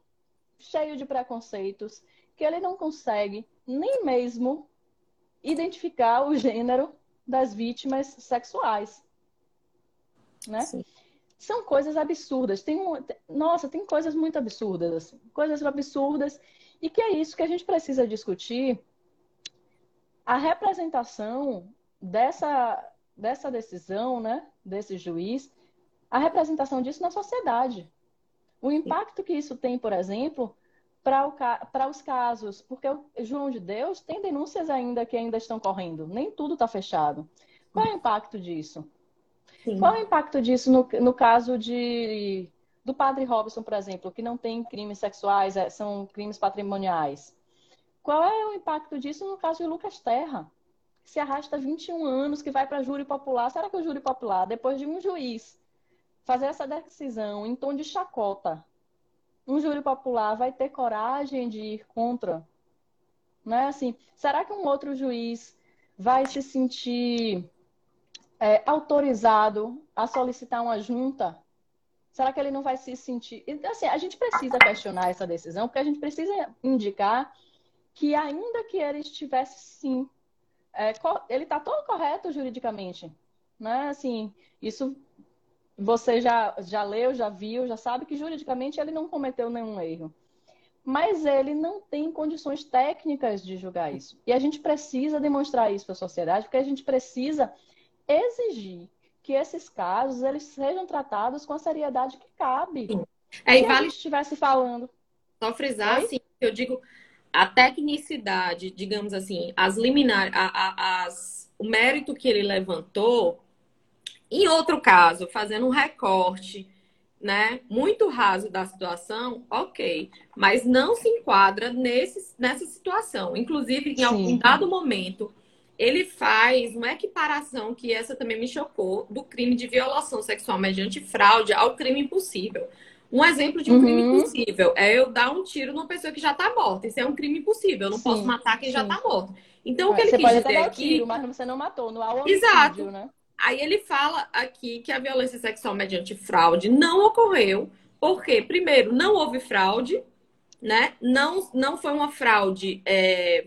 cheio de preconceitos, que ele não consegue nem mesmo identificar o gênero das vítimas sexuais. Né? Sim são coisas absurdas. Tem um, nossa, tem coisas muito absurdas, assim, coisas absurdas, e que é isso que a gente precisa discutir. A representação dessa, dessa decisão, né, desse juiz, a representação disso na sociedade. O impacto que isso tem, por exemplo, para os casos, porque o João de Deus tem denúncias ainda que ainda estão correndo, nem tudo está fechado. Qual é o impacto disso? Sim. Qual é o impacto disso no, no caso de, do padre Robson, por exemplo, que não tem crimes sexuais, é, são crimes patrimoniais? Qual é o impacto disso no caso de Lucas Terra? Se arrasta 21 anos, que vai para júri popular. Será que o júri popular, depois de um juiz fazer essa decisão em tom de chacota, um júri popular vai ter coragem de ir contra? Não é assim? Será que um outro juiz vai se sentir é, autorizado a solicitar uma junta? Será que ele não vai se sentir. Assim, a gente precisa questionar essa decisão, porque a gente precisa indicar que, ainda que ele estivesse sim, é, ele está todo correto juridicamente. Né? Assim, isso você já, já leu, já viu, já sabe que juridicamente ele não cometeu nenhum erro. Mas ele não tem condições técnicas de julgar isso. E a gente precisa demonstrar isso para a sociedade, porque a gente precisa exigir que esses casos eles sejam tratados com a seriedade que cabe. É, e vale... estivesse falando. Só frisar, Oi? assim, eu digo a tecnicidade, digamos assim, as liminar, a, a, as, o mérito que ele levantou, em outro caso, fazendo um recorte, né, muito raso da situação, ok, mas não se enquadra nesse, nessa situação. Inclusive, em algum dado momento, ele faz uma equiparação que essa também me chocou do crime de violação sexual mediante fraude ao crime impossível. Um exemplo de um uhum. crime impossível é eu dar um tiro numa pessoa que já está morta. Isso é um crime impossível. Eu não sim, posso matar quem sim. já está morto. Então, o que ele você quis pode dizer dar aqui... tiro, mas você não matou. No homicídio, Exato. né? Aí ele fala aqui que a violência sexual mediante fraude não ocorreu. Porque, primeiro, não houve fraude, né? Não, não foi uma fraude é,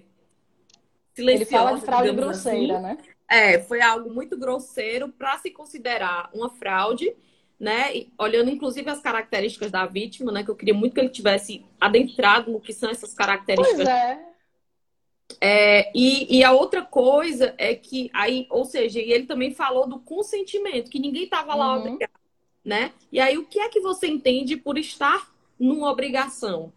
silenciosa. Ele fala de fraude grosseira, assim. né? É, foi algo muito grosseiro para se considerar uma fraude, né? E, olhando inclusive as características da vítima, né? Que eu queria muito que ele tivesse adentrado no que são essas características. Pois é. É, e, e, a outra coisa é que aí, ou seja, ele também falou do consentimento, que ninguém estava lá uhum. obrigado, né? E aí, o que é que você entende por estar numa obrigação?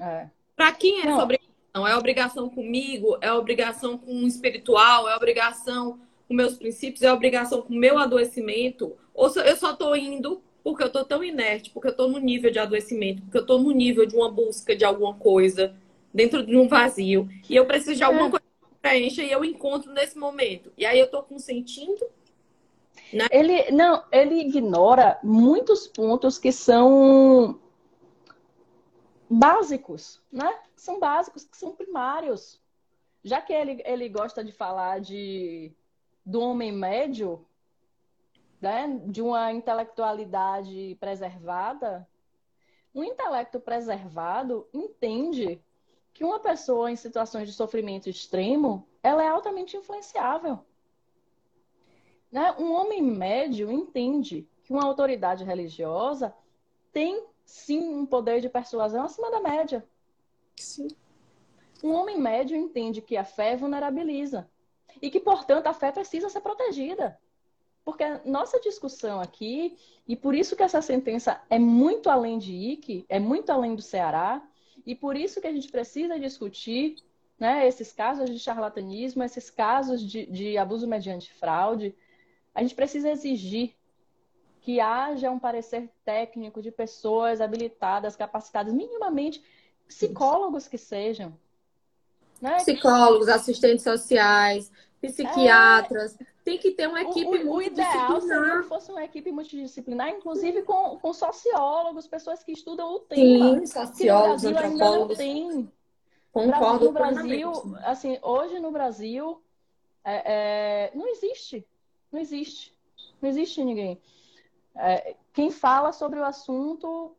É. Para quem é Não. essa obrigação? Não é obrigação comigo, é obrigação com o espiritual, é obrigação com meus princípios, é obrigação com o meu adoecimento. Ou eu só estou indo porque eu estou tão inerte, porque eu estou no nível de adoecimento, porque eu estou no nível de uma busca de alguma coisa, dentro de um vazio. E eu preciso de alguma é. coisa que preencha e eu encontro nesse momento. E aí eu estou consentindo. Né? Ele não, ele ignora muitos pontos que são básicos, né? São básicos, que são primários. Já que ele, ele gosta de falar de do homem médio, né? De uma intelectualidade preservada, um intelecto preservado entende que uma pessoa em situações de sofrimento extremo, ela é altamente influenciável. Né? Um homem médio entende que uma autoridade religiosa tem sim um poder de persuasão acima da média. Sim. Um homem médio entende que a fé vulnerabiliza e que, portanto, a fé precisa ser protegida. Porque a nossa discussão aqui, e por isso que essa sentença é muito além de Ike, é muito além do Ceará, e por isso que a gente precisa discutir né, esses casos de charlatanismo, esses casos de, de abuso mediante fraude, a gente precisa exigir que haja um parecer técnico de pessoas habilitadas, capacitadas, minimamente psicólogos que sejam. Né? Psicólogos, assistentes sociais, psiquiatras. É... Tem que ter uma equipe o, o, o ideal seria que fosse uma equipe multidisciplinar, inclusive com, com sociólogos, pessoas que estudam o tema. Sim, sociólogos, que no Brasil ainda não tem. Concordo no Brasil, assim, hoje no Brasil é, é, não existe, não existe, não existe ninguém. É, quem fala sobre o assunto,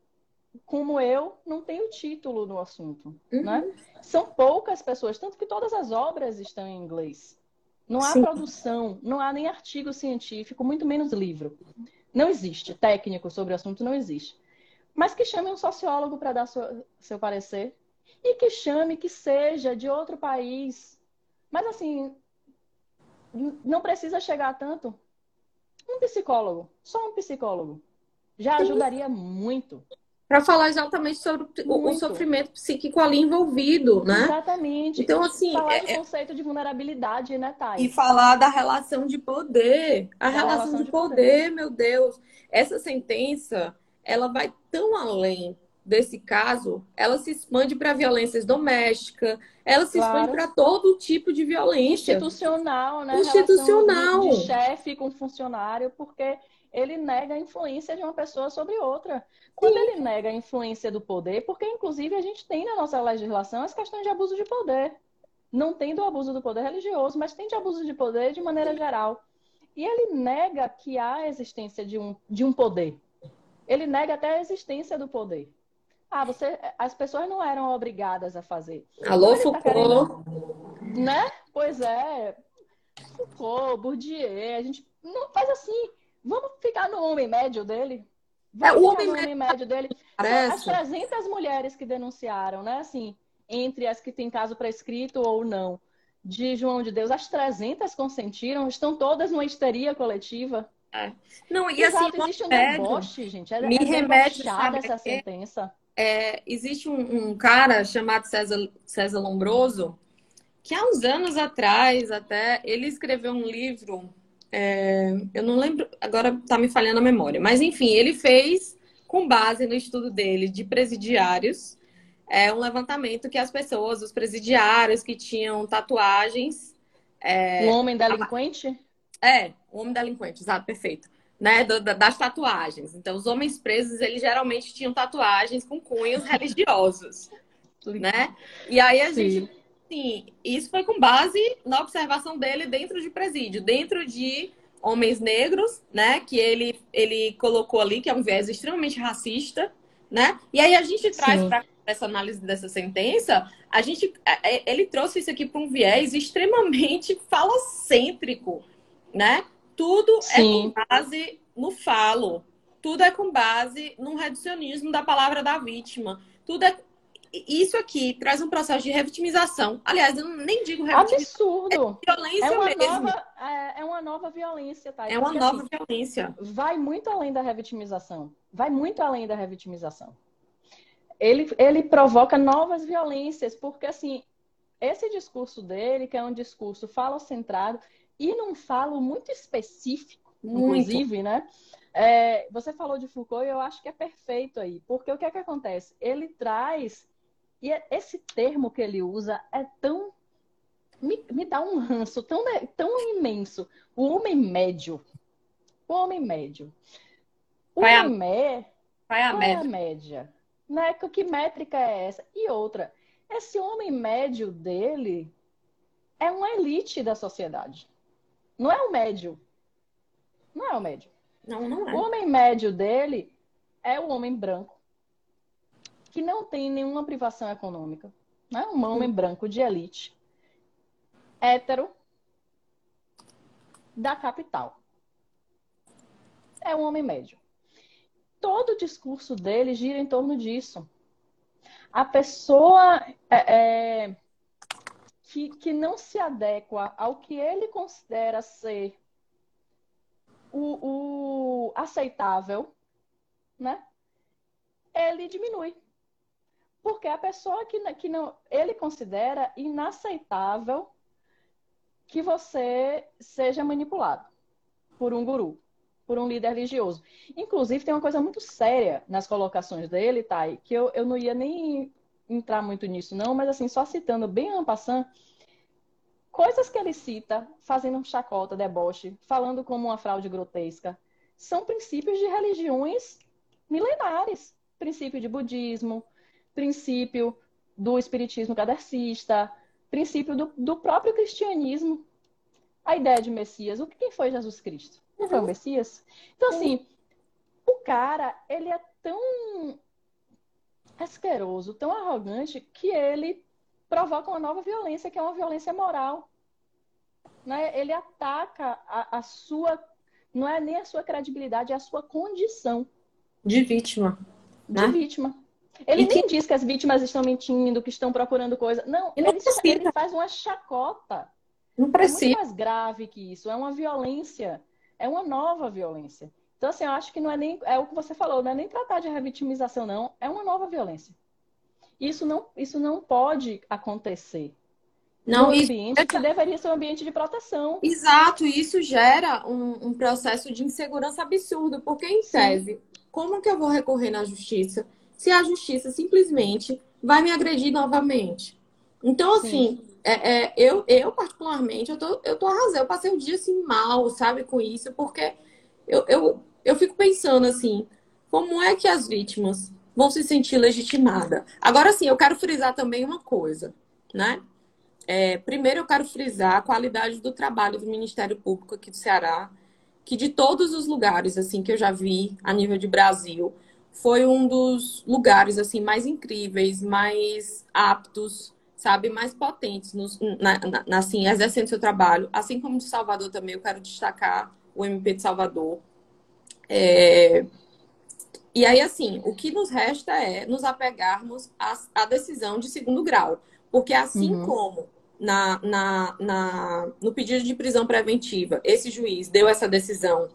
como eu, não tem o título no assunto, uhum. né? São poucas pessoas, tanto que todas as obras estão em inglês. Não há Sim. produção, não há nem artigo científico, muito menos livro. Não existe técnico sobre o assunto, não existe. Mas que chame um sociólogo para dar seu, seu parecer e que chame que seja de outro país. Mas assim, não precisa chegar tanto. Um psicólogo, só um psicólogo, já ajudaria muito. Para falar exatamente sobre muito. o sofrimento psíquico ali envolvido, né? Exatamente. Então, assim. Falar é, do é conceito de vulnerabilidade, né, Thay? E falar da relação de poder. A relação, relação, de, de poder, poder, meu Deus. Essa sentença, ela vai tão além desse caso, ela se expande para violências domésticas, ela se claro. expande para todo tipo de violência. Institucional, né? Institucional. De, de chefe com funcionário, porque ele nega a influência de uma pessoa sobre outra. Quando Sim. ele nega a influência do poder, porque inclusive a gente tem na nossa legislação as questões de abuso de poder. Não tem do abuso do poder religioso, mas tem de abuso de poder de maneira geral. E ele nega que há a existência de um, de um poder. Ele nega até a existência do poder. Ah, você, as pessoas não eram obrigadas a fazer. Alô, tá Foucault. Tá querendo, né? Pois é. Foucault, Bourdieu, a gente não faz assim. Vamos ficar no homem médio dele? Vamos é, o homem, homem médio dele. Parece. As 300 mulheres que denunciaram, né? Assim, entre as que têm caso prescrito ou não, de João de Deus, as 300 consentiram, estão todas numa histeria coletiva. É. Não, e Exato, assim, existe um deboche, gente. É, me é remete essa sentença é, existe um, um, cara chamado César, César Lombroso, que há uns anos atrás até, ele escreveu um livro, é, eu não lembro, agora está me falhando a memória, mas enfim, ele fez, com base no estudo dele de presidiários, é um levantamento que as pessoas, os presidiários que tinham tatuagens. É, o homem delinquente? É, o homem delinquente, exato, perfeito né, das tatuagens. Então, os homens presos, eles geralmente tinham tatuagens com cunhos religiosos, né? E aí a Sim. gente, sim, isso foi com base na observação dele dentro de presídio, dentro de homens negros, né, que ele ele colocou ali que é um viés extremamente racista, né? E aí a gente traz para essa análise dessa sentença, a gente é, é, ele trouxe isso aqui para um viés extremamente falocêntrico, né? Tudo Sim. é com base no falo. Tudo é com base num reducionismo da palavra da vítima. Tudo é isso aqui traz um processo de revitimização. Aliás, eu nem digo revitimização. Absurdo. É violência é uma mesmo. Nova, é, é, uma nova violência, tá? É uma Porque, nova assim, violência. Vai muito além da revitimização. Vai muito além da revitimização. Ele, ele provoca novas violências, porque assim, esse discurso dele, que é um discurso falocentrado, e num falo muito específico, muito. inclusive, né? É, você falou de Foucault e eu acho que é perfeito aí, porque o que é que acontece? Ele traz, e é, esse termo que ele usa é tão. Me, me dá um ranço tão, tão imenso. O homem médio. O homem médio. O vai homem a, vai a, média. É a média. Né? Que métrica é essa? E outra, esse homem médio dele é uma elite da sociedade. Não é o médio. Não é o médio. Não, não é. O homem médio dele é o homem branco, que não tem nenhuma privação econômica. Né? Um homem branco de elite, hétero, da capital. É um homem médio. Todo o discurso dele gira em torno disso. A pessoa é, é que, que não se adequa ao que ele considera ser o, o aceitável, né? Ele diminui. Porque a pessoa que, que não, ele considera inaceitável que você seja manipulado por um guru, por um líder religioso. Inclusive, tem uma coisa muito séria nas colocações dele, Thay, que eu, eu não ia nem entrar muito nisso, não, mas assim, só citando bem en passant, coisas que ele cita, fazendo um chacota, deboche, falando como uma fraude grotesca, são princípios de religiões milenares. Princípio de budismo, princípio do espiritismo kardecista, princípio do, do, próprio cristianismo. A ideia de Messias. O que quem foi Jesus Cristo? Não foi o Messias? Então, assim, o cara, ele é tão asqueroso, tão arrogante, que ele provoca uma nova violência, que é uma violência moral. Né? Ele ataca a, a sua, não é nem a sua credibilidade, é a sua condição. De vítima. De né? vítima. Ele e nem que... diz que as vítimas estão mentindo, que estão procurando coisa. Não, ele, ele, ele faz uma chacota. Não precisa. É muito mais grave que isso. É uma violência. É uma nova violência. Então, assim, eu acho que não é nem. É o que você falou, não é nem tratar de revitimização, não. É uma nova violência. Isso não, isso não pode acontecer. Não, um ambiente que deveria ser um ambiente de proteção. Exato, e isso gera um, um processo de insegurança absurdo, porque em tese, como que eu vou recorrer na justiça se a justiça simplesmente vai me agredir novamente? Então, assim, é, é, eu, eu particularmente, eu tô, eu tô arrasando, eu passei o dia assim mal, sabe, com isso, porque eu, eu, eu fico pensando assim, como é que as vítimas vão se sentir legitimadas. Agora sim, eu quero frisar também uma coisa, né? É, primeiro, eu quero frisar a qualidade do trabalho do Ministério Público aqui do Ceará, que de todos os lugares assim que eu já vi a nível de Brasil, foi um dos lugares assim mais incríveis, mais aptos, sabe, mais potentes nos, na, na, assim, exercendo seu trabalho. Assim como de Salvador também, eu quero destacar o MP de Salvador. É, e aí, assim, o que nos resta é nos apegarmos à, à decisão de segundo grau. Porque assim uhum. como na, na, na, no pedido de prisão preventiva, esse juiz deu essa decisão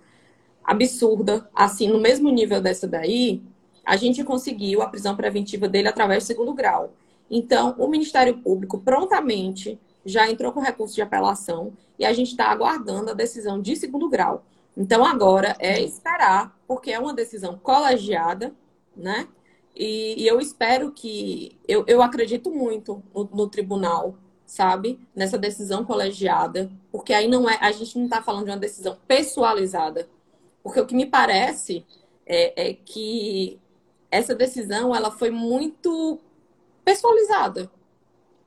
absurda, assim, no mesmo nível dessa daí, a gente conseguiu a prisão preventiva dele através do segundo grau. Então, o Ministério Público prontamente já entrou com recurso de apelação e a gente está aguardando a decisão de segundo grau. Então, agora é esperar, porque é uma decisão colegiada, né? E, e eu espero que. Eu, eu acredito muito no, no, tribunal, sabe? Nessa decisão colegiada, porque aí não é. A gente não está falando de uma decisão pessoalizada. Porque o que me parece é, é que essa decisão ela foi muito pessoalizada.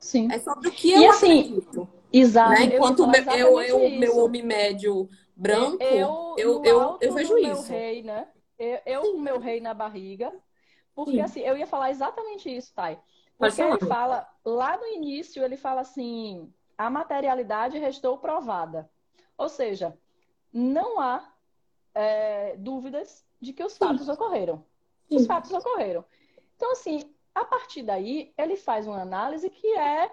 Sim. É sobre o que eu e, assim, acredito. Exato. Né? Enquanto eu, eu, eu, meu homem médio branco, eu, eu, eu, eu vejo isso. Meu rei, né? Eu, eu o meu rei na barriga. Porque Sim. assim, eu ia falar exatamente isso, Thay. Porque ele fala, lá no início, ele fala assim: a materialidade restou provada. Ou seja, não há é, dúvidas de que os Sim. fatos ocorreram. Sim. Os fatos ocorreram. Então, assim, a partir daí, ele faz uma análise que é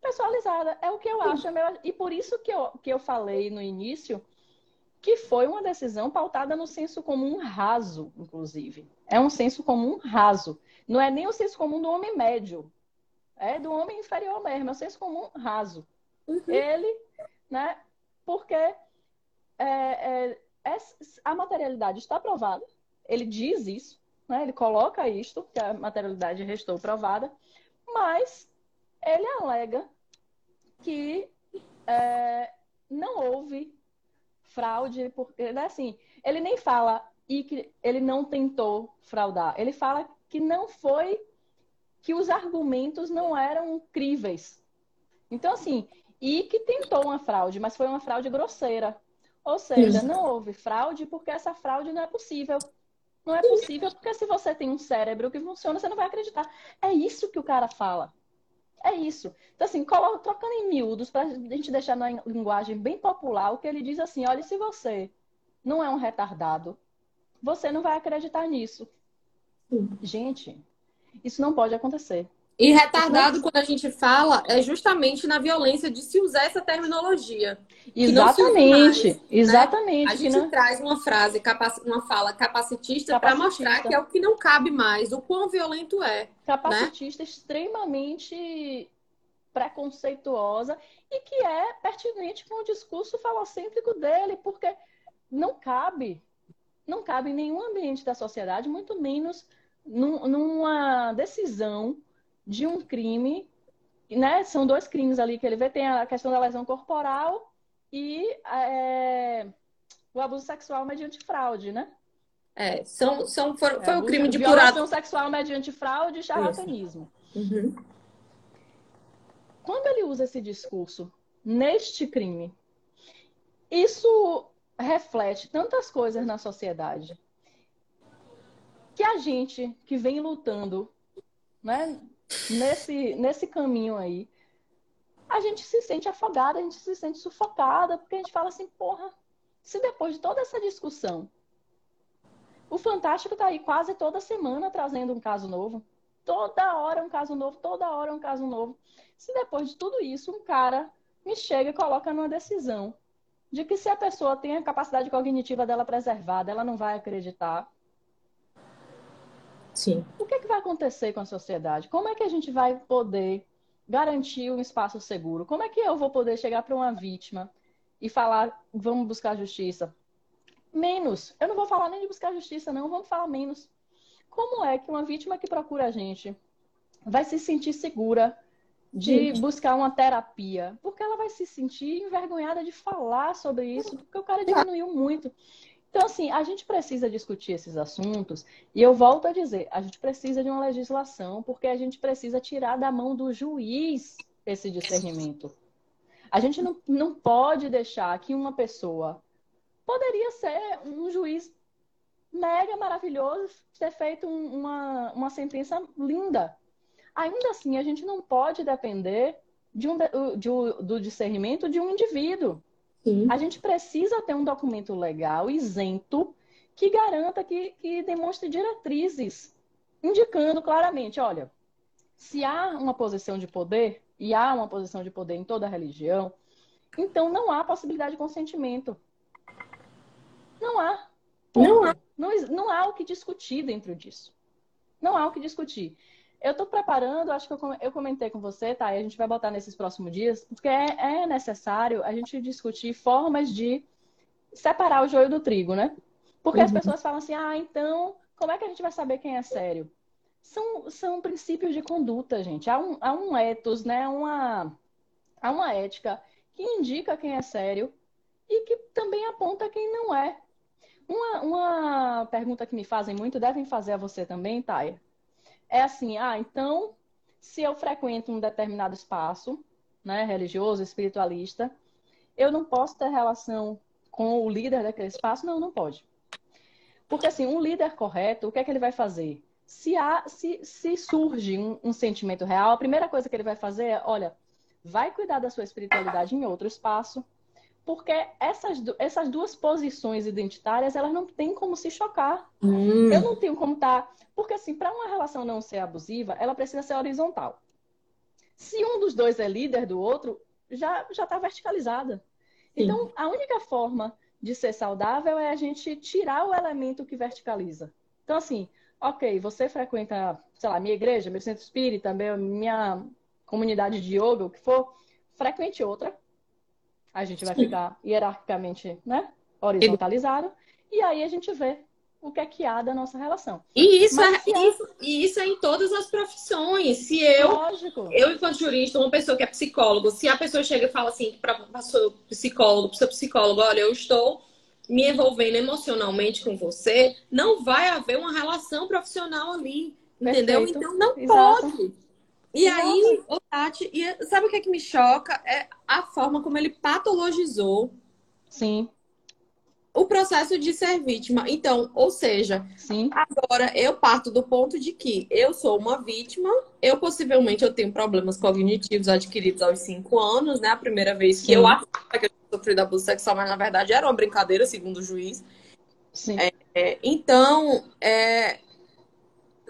personalizada. É o que eu acho. É meu... E por isso que eu, que eu falei no início que foi uma decisão pautada no senso comum raso, inclusive. É um senso comum raso. Não é nem o senso comum do homem médio. É do homem inferior mesmo, é o senso comum raso. Uhum. Ele, né? Porque é, é, a materialidade está provada, ele diz isso, né? ele coloca isto, que a materialidade restou provada, mas ele alega que é, não houve fraude, porque né, assim, ele nem fala e que ele não tentou fraudar. Ele fala que não foi que os argumentos não eram críveis. Então assim, e que tentou uma fraude, mas foi uma fraude grosseira. Ou seja, não houve fraude porque essa fraude não é possível. Não é possível porque se você tem um cérebro que funciona, você não vai acreditar. É isso que o cara fala. É isso. Então, assim, trocando em miúdos, para a gente deixar na linguagem bem popular, o que ele diz assim: olha, se você não é um retardado, você não vai acreditar nisso. Sim. Gente, isso não pode acontecer. E retardado, quando a gente fala, é justamente na violência de se usar essa terminologia. Exatamente, mais, exatamente. Né? A gente traz uma frase, uma fala capacitista, capacitista. para mostrar que é o que não cabe mais, o quão violento é. Né? Capacitista né? extremamente preconceituosa e que é pertinente com o discurso falocêntrico dele, porque não cabe, não cabe em nenhum ambiente da sociedade, muito menos num, numa decisão de um crime, né? São dois crimes ali que ele vê, tem a questão da lesão corporal e é, o abuso sexual mediante fraude, né? É, são, são, foi, é, foi o crime de violação sexual mediante fraude e charlatanismo. Uhum. Quando ele usa esse discurso neste crime, isso reflete tantas coisas na sociedade que a gente que vem lutando né, nesse, nesse caminho aí, a gente se sente afogada, a gente se sente sufocada, porque a gente fala assim, porra, se depois de toda essa discussão, o Fantástico está aí quase toda semana trazendo um caso novo, toda hora um caso novo, toda hora um caso novo. Se depois de tudo isso, um cara me chega e coloca numa decisão de que se a pessoa tem a capacidade cognitiva dela preservada, ela não vai acreditar. Sim. O que, é que vai acontecer com a sociedade? Como é que a gente vai poder garantir um espaço seguro? Como é que eu vou poder chegar para uma vítima e falar, vamos buscar justiça? Menos. Eu não vou falar nem de buscar justiça, não. Vamos falar menos. Como é que uma vítima que procura a gente vai se sentir segura de Sim. buscar uma terapia? Porque ela vai se sentir envergonhada de falar sobre isso, porque o cara diminuiu muito. Então, assim, a gente precisa discutir esses assuntos, e eu volto a dizer, a gente precisa de uma legislação, porque a gente precisa tirar da mão do juiz esse discernimento. A gente não, não pode deixar que uma pessoa poderia ser um juiz mega maravilhoso, ter feito uma, uma sentença linda. Ainda assim, a gente não pode depender de um, de, do discernimento de um indivíduo. Sim. A gente precisa ter um documento legal isento que garanta que, que demonstre diretrizes, indicando claramente, olha, se há uma posição de poder, e há uma posição de poder em toda religião, então não há possibilidade de consentimento. Não há. Não há. Não, não há o que discutir dentro disso. Não há o que discutir. Eu estou preparando, acho que eu comentei com você, tá? E a gente vai botar nesses próximos dias, porque é, é necessário a gente discutir formas de separar o joio do trigo, né? Porque uhum. as pessoas falam assim, ah, então, como é que a gente vai saber quem é sério? São, são princípios de conduta, gente. Há um, há um ethos, né? Uma, há uma ética que indica quem é sério e que também aponta quem não é. Uma, uma pergunta que me fazem muito, devem fazer a você também, Taia é assim, ah, então, se eu frequento um determinado espaço, né, religioso, espiritualista, eu não posso ter relação com o líder daquele espaço? Não, não pode. Porque, assim, um líder correto, o que é que ele vai fazer? Se, há, se, se surge um, um sentimento real, a primeira coisa que ele vai fazer é, olha, vai cuidar da sua espiritualidade em outro espaço, porque essas, essas duas posições identitárias, elas não têm como se chocar. Hum. Eu não tenho como estar... Tá... Porque, assim, para uma relação não ser abusiva, ela precisa ser horizontal. Se um dos dois é líder do outro, já já está verticalizada. Sim. Então, a única forma de ser saudável é a gente tirar o elemento que verticaliza. Então, assim, ok, você frequenta, sei lá, minha igreja, meu centro espírita, minha comunidade de yoga, o que for, frequente outra a gente vai Sim. ficar hierarquicamente, né? Horizontalizado. E aí a gente vê o que é que há da nossa relação. E isso, é, há... isso, e isso é em todas as profissões. Se eu, Lógico. eu enquanto jurista, uma pessoa que é psicólogo, se a pessoa chega e fala assim para o seu psicólogo, para o seu psicólogo, olha, eu estou me envolvendo emocionalmente com você, não vai haver uma relação profissional ali, Perfeito. entendeu? Então não Exato. pode. E Nossa. aí, o Tati, e sabe o que, é que me choca? É a forma como ele patologizou. Sim. O processo de ser vítima. Então, ou seja, Sim. agora eu parto do ponto de que eu sou uma vítima, eu possivelmente eu tenho problemas cognitivos adquiridos aos cinco anos, né? A primeira vez que Sim. eu achava que eu sofri abuso sexual, mas na verdade era uma brincadeira, segundo o juiz. Sim. É, é, então, é,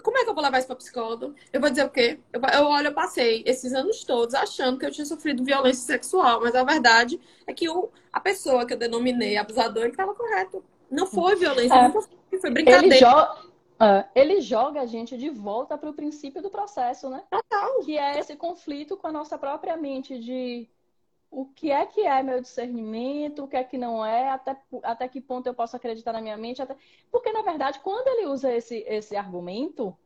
como é que eu vou levar isso para psicólogo? Eu vou dizer o quê? Eu, eu olho, eu passei esses anos todos achando que eu tinha sofrido violência sexual, mas a verdade é que o, a pessoa que eu denominei abusador estava correto. Não foi violência, é. foi, foi brincadeira. Ele, jo ele joga a gente de volta para o princípio do processo, né? Total. Que é esse conflito com a nossa própria mente de o que é que é meu discernimento, o que é que não é, até, até que ponto eu posso acreditar na minha mente. Até... Porque, na verdade, quando ele usa esse, esse argumento,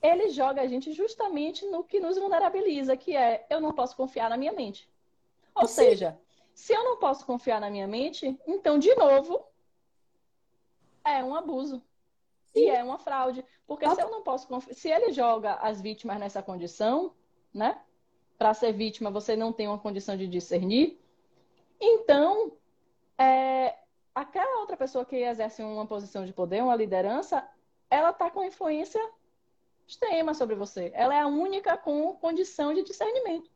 ele joga a gente justamente no que nos vulnerabiliza, que é eu não posso confiar na minha mente. Ou Sim. seja, se eu não posso confiar na minha mente, então, de novo, é um abuso. Sim. E é uma fraude. Porque ah. se eu não posso confiar. Se ele joga as vítimas nessa condição, né? Para ser vítima você não tem uma condição de discernir, então é, aquela outra pessoa que exerce uma posição de poder, uma liderança, ela está com influência extrema sobre você. Ela é a única com condição de discernimento.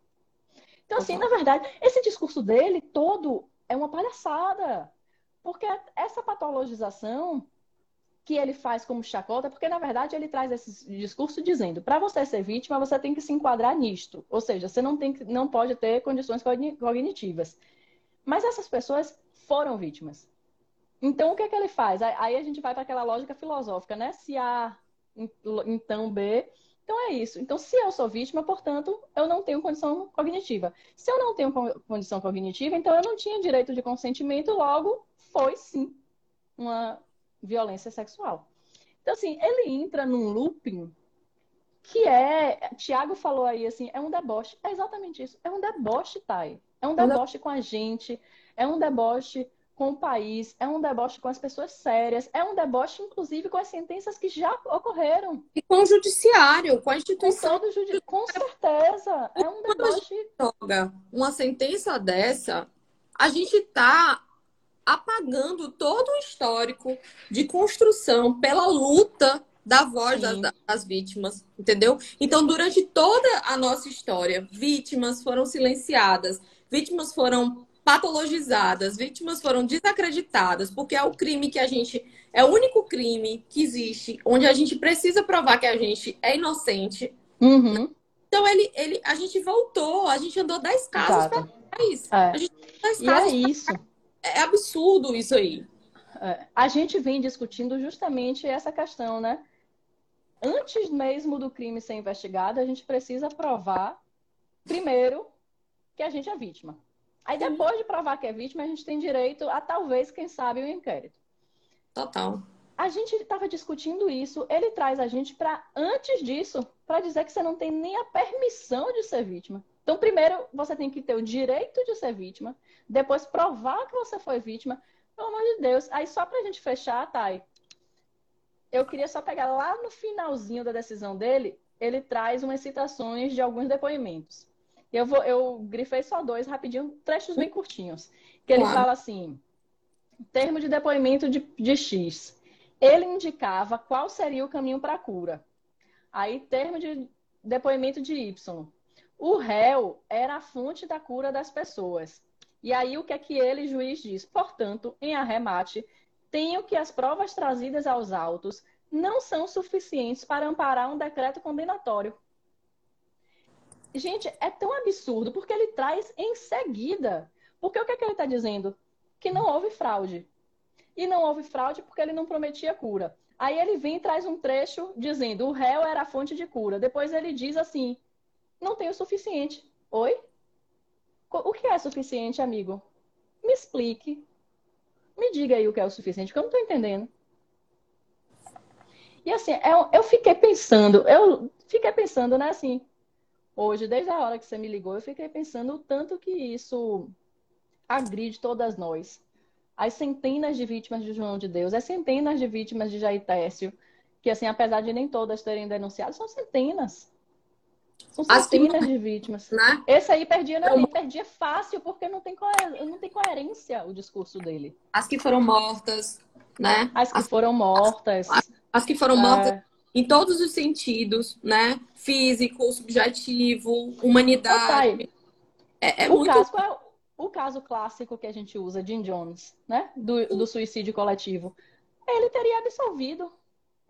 Então, assim, na verdade, esse discurso dele todo é uma palhaçada. Porque essa patologização que ele faz como chacota, porque na verdade ele traz esse discurso dizendo: para você ser vítima, você tem que se enquadrar nisto. Ou seja, você não, tem, não pode ter condições cognitivas. Mas essas pessoas foram vítimas. Então, o que é que ele faz? Aí a gente vai para aquela lógica filosófica, né? Se A, então B. Então é isso. Então, se eu sou vítima, portanto, eu não tenho condição cognitiva. Se eu não tenho condição cognitiva, então eu não tinha direito de consentimento, logo foi sim uma violência sexual. Então, assim, ele entra num looping que é. Tiago falou aí assim, é um deboche. É exatamente isso. É um deboche, Thay. É um deboche com a gente, é um deboche com o país, é um deboche com as pessoas sérias, é um deboche, inclusive, com as sentenças que já ocorreram. E com o judiciário, com a instituição. Com, judi... com certeza. É um deboche. Joga uma sentença dessa, a gente está apagando todo o histórico de construção pela luta da voz das, das, vítimas, entendeu? Então, durante toda a nossa história, vítimas foram silenciadas, vítimas foram patologizadas, vítimas foram desacreditadas, porque é o crime que a gente. É o único crime que existe onde a gente precisa provar que a gente é inocente. Uhum. Então, ele, ele, a gente voltou, a gente andou 10 casas para isso. É. A gente andou 10 casas e é isso. É absurdo isso aí. É, a gente vem discutindo justamente essa questão, né? Antes mesmo do crime ser investigado, a gente precisa provar, primeiro, que a gente é vítima. Aí, depois de provar que é vítima, a gente tem direito a, talvez, quem sabe, o um inquérito. Total. A gente estava discutindo isso, ele traz a gente para, antes disso, para dizer que você não tem nem a permissão de ser vítima. Então, primeiro, você tem que ter o direito de ser vítima, depois provar que você foi vítima. Pelo amor de Deus. Aí, só para a gente fechar, Thay, eu queria só pegar lá no finalzinho da decisão dele, ele traz umas citações de alguns depoimentos. Eu, vou, eu grifei só dois rapidinho, trechos bem curtinhos. Que ele claro. fala assim: termo de depoimento de, de X. Ele indicava qual seria o caminho para a cura. Aí, termo de depoimento de Y. O réu era a fonte da cura das pessoas. E aí o que é que ele, juiz, diz? Portanto, em arremate, tenho que as provas trazidas aos autos não são suficientes para amparar um decreto condenatório. Gente, é tão absurdo porque ele traz em seguida. Porque o que é que ele está dizendo? Que não houve fraude. E não houve fraude porque ele não prometia cura. Aí ele vem e traz um trecho dizendo o réu era a fonte de cura. Depois ele diz assim: não tem o suficiente. Oi? O que é suficiente, amigo? Me explique. Me diga aí o que é o suficiente, que eu não estou entendendo. E assim, eu, eu fiquei pensando, eu fiquei pensando, né, assim, hoje, desde a hora que você me ligou, eu fiquei pensando o tanto que isso agride todas nós. As centenas de vítimas de João de Deus, as centenas de vítimas de Jair Técio, que assim, apesar de nem todas terem denunciado, são centenas. São centenas de vítimas. Né? Esse aí perdia, não, perdia fácil, porque não tem, coer... não tem coerência o discurso dele. As que foram mortas, né? As que as... foram mortas. As, as que foram mortas é... em todos os sentidos, né? Físico, subjetivo, humanidade. É, é o, muito... caso, é o caso clássico que a gente usa, Jim Jones, né? Do, do suicídio coletivo. Ele teria absolvido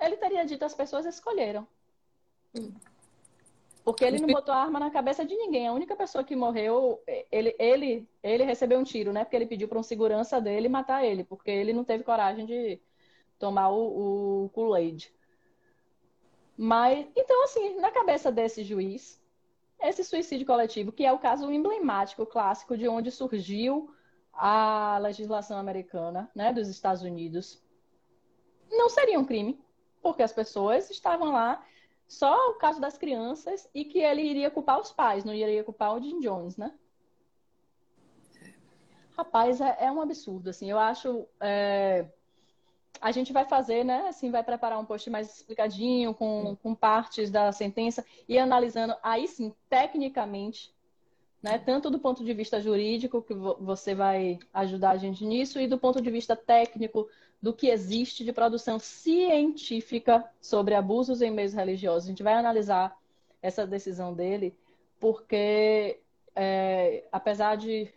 ele teria dito as pessoas escolheram. Hum. Porque ele não botou a arma na cabeça de ninguém. A única pessoa que morreu, ele, ele, ele recebeu um tiro, né? Porque ele pediu para um segurança dele matar ele, porque ele não teve coragem de tomar o, o Kool-Aid. Mas, então, assim, na cabeça desse juiz, esse suicídio coletivo, que é o caso emblemático, clássico, de onde surgiu a legislação americana, né, dos Estados Unidos, não seria um crime, porque as pessoas estavam lá só o caso das crianças e que ele iria culpar os pais, não iria culpar o Jim Jones, né? Rapaz, é, é um absurdo, assim. Eu acho. É... A gente vai fazer, né? Assim, vai preparar um post mais explicadinho, com, com partes da sentença e analisando, aí sim, tecnicamente, né? Tanto do ponto de vista jurídico, que você vai ajudar a gente nisso, e do ponto de vista técnico, do que existe de produção científica sobre abusos em meios religiosos. A gente vai analisar essa decisão dele, porque é, apesar de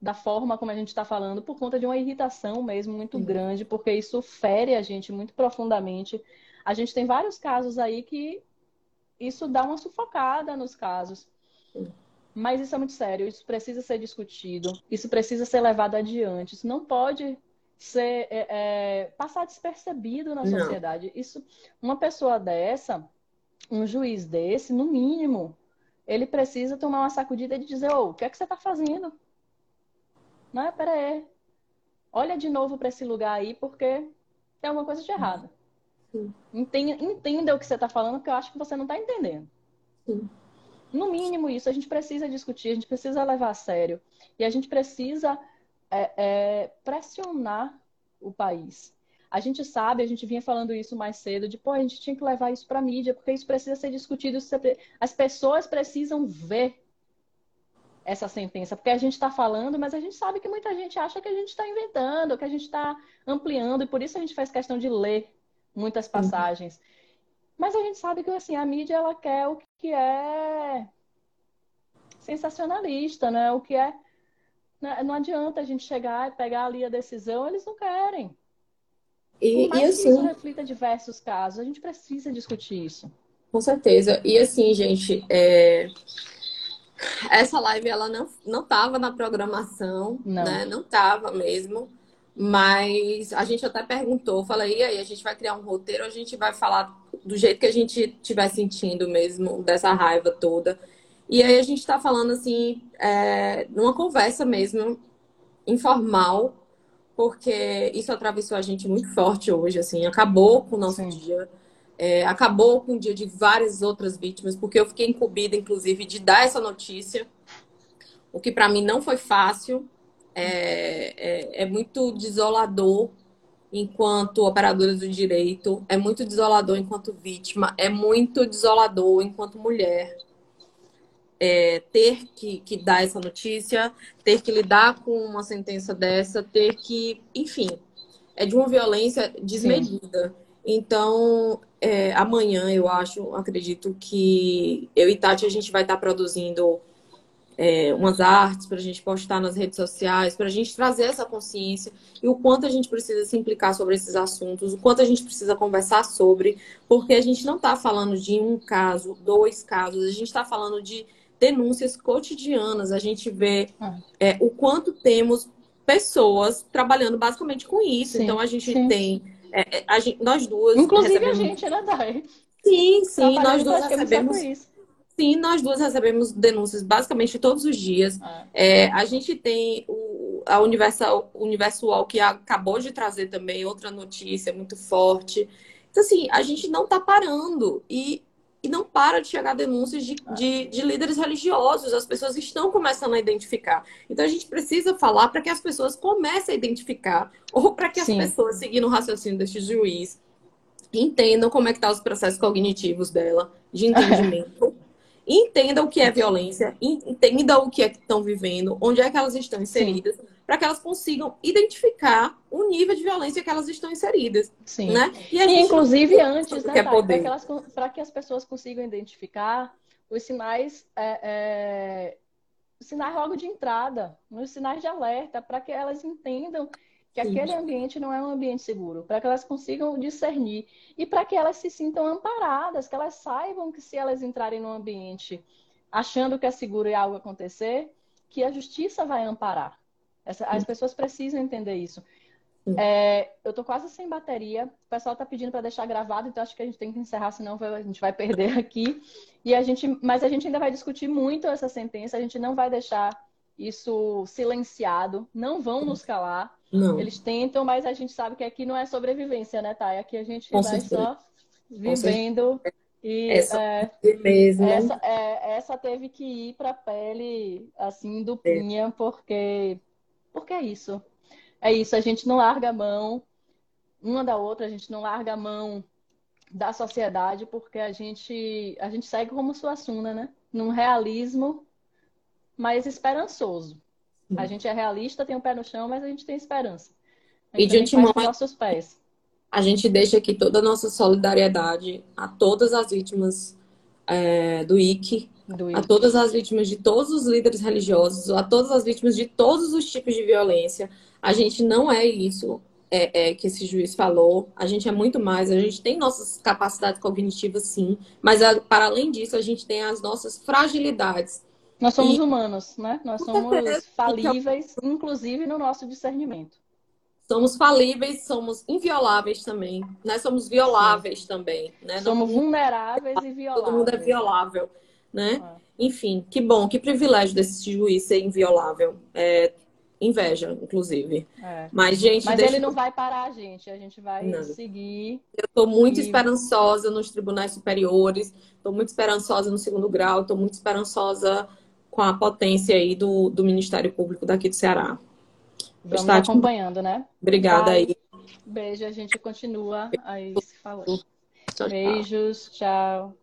da forma como a gente está falando, por conta de uma irritação mesmo muito grande, porque isso fere a gente muito profundamente. A gente tem vários casos aí que isso dá uma sufocada nos casos. Mas isso é muito sério, isso precisa ser discutido, isso precisa ser levado adiante, isso não pode ser é, é, passar despercebido na Não. sociedade. Isso, uma pessoa dessa, um juiz desse, no mínimo, ele precisa tomar uma sacudida e dizer, ô, oh, o que é que você está fazendo? Não é, pera aí. Olha de novo para esse lugar aí, porque tem alguma coisa de errado. Entenda, entenda o que você está falando, que eu acho que você não está entendendo. Sim. No mínimo isso, a gente precisa discutir, a gente precisa levar a sério. E a gente precisa é, é, pressionar o país. A gente sabe, a gente vinha falando isso mais cedo, de pô, a gente tinha que levar isso para a mídia, porque isso precisa ser discutido. As pessoas precisam ver essa sentença, porque a gente está falando, mas a gente sabe que muita gente acha que a gente está inventando, que a gente está ampliando, e por isso a gente faz questão de ler muitas passagens. Uhum. Mas a gente sabe que assim, a mídia ela quer o que é sensacionalista, né? O que é não adianta a gente chegar e pegar ali a decisão, eles não querem. E, e assim, isso reflita diversos casos, a gente precisa discutir isso. Com certeza. E assim, gente, é... essa live ela não não estava na programação, não. né? Não estava mesmo. Mas a gente até perguntou, falei, e aí, a gente vai criar um roteiro, a gente vai falar do jeito que a gente estiver sentindo mesmo, dessa raiva toda. E aí a gente está falando assim, é, numa conversa mesmo, informal, porque isso atravessou a gente muito forte hoje, assim, acabou com o nosso Sim. dia. É, acabou com o dia de várias outras vítimas, porque eu fiquei incumbida, inclusive, de dar essa notícia, o que para mim não foi fácil, é, é, é, muito desolador enquanto operadora do direito, é muito desolador enquanto vítima, é muito desolador enquanto mulher é, ter que, que dar essa notícia, ter que lidar com uma sentença dessa, ter que, enfim, é de uma violência desmedida. Sim. Então, é, amanhã eu acho, acredito que eu e Tati a gente vai estar produzindo é, umas artes para a gente postar nas redes sociais, para a gente trazer essa consciência e o quanto a gente precisa se implicar sobre esses assuntos, o quanto a gente precisa conversar sobre, porque a gente não está falando de um caso, dois casos, a gente está falando de denúncias cotidianas. A gente vê ah. é, o quanto temos pessoas trabalhando basicamente com isso. Sim, então a gente sim. tem. É, é a gente, nós duas. Inclusive recebemos... a gente, né, Dai? Sim, sim, nós duas recebemos. Sim, nós duas recebemos denúncias basicamente todos os dias. Ah. É, a gente tem o, a Universal, Universal que acabou de trazer também outra notícia muito forte. Então, assim, a gente não está parando. E e não para de chegar denúncias de, de, de, líderes religiosos. As pessoas estão começando a identificar. Então a gente precisa falar para que as pessoas comecem a identificar, ou para que as Sim. pessoas, seguindo o raciocínio deste juiz, entendam como é que estão tá os processos cognitivos dela, de entendimento. Entendam o que é violência, entendam o que é que estão vivendo, onde é que elas estão inseridas. Para que elas consigam identificar o nível de violência que elas estão inseridas. Sim. Né? E, e inclusive antes, né, para que, que, as pessoas consigam identificar os sinais, é, é, os sinais logo de entrada, os sinais de alerta, para que elas entendam que aquele ambiente não é um ambiente seguro, para que elas consigam discernir e para que elas se sintam amparadas, que elas saibam que se elas entrarem no ambiente achando que é seguro e algo acontecer, que a justiça vai amparar. Essa, as pessoas precisam entender isso. É, eu tô quase sem bateria. O pessoal tá pedindo para deixar gravado, então acho que a gente tem que encerrar, senão a gente vai perder aqui. E a gente, mas a gente ainda vai discutir muito essa sentença. A gente não vai deixar isso silenciado. Não vão nos calar. Não. Eles tentam, mas a gente sabe que aqui não é sobrevivência, né, Thay? Aqui a gente Com vai certeza. só vivendo. E essa, é, mesmo. Essa, é, essa teve que ir para pele assim duplinha, porque porque é isso é isso, a gente não larga a mão uma da outra, a gente não larga a mão da sociedade, porque a gente, a gente segue como Suassuna, né? Num realismo mais esperançoso. A gente é realista, tem o um pé no chão, mas a gente tem esperança. e de antemão, nossos pés. A gente deixa aqui toda a nossa solidariedade a todas as vítimas é, do IC, do IC, a todas as vítimas de todos os líderes religiosos, a todas as vítimas de todos os tipos de violência, a gente não é isso é, é, que esse juiz falou. A gente é muito mais. A gente tem nossas capacidades cognitivas, sim. Mas, a, para além disso, a gente tem as nossas fragilidades. Nós somos e... humanos, né? Nós somos falíveis, inclusive no nosso discernimento. Somos falíveis, somos invioláveis também, né? Somos violáveis Sim. também, né? Somos vulneráveis e violáveis. Todo mundo é violável, né? É. Enfim, que bom, que privilégio desse juiz ser inviolável. É, inveja, inclusive. É. Mas, gente. Mas deixa... ele não vai parar a gente, a gente vai não. seguir. Eu estou muito e... esperançosa nos tribunais superiores, estou muito esperançosa no segundo grau, estou muito esperançosa com a potência aí do, do Ministério Público daqui do Ceará. Vamos Estar acompanhando, né? Obrigada aí. Beijo, a gente continua aí se falando. Beijos, tchau.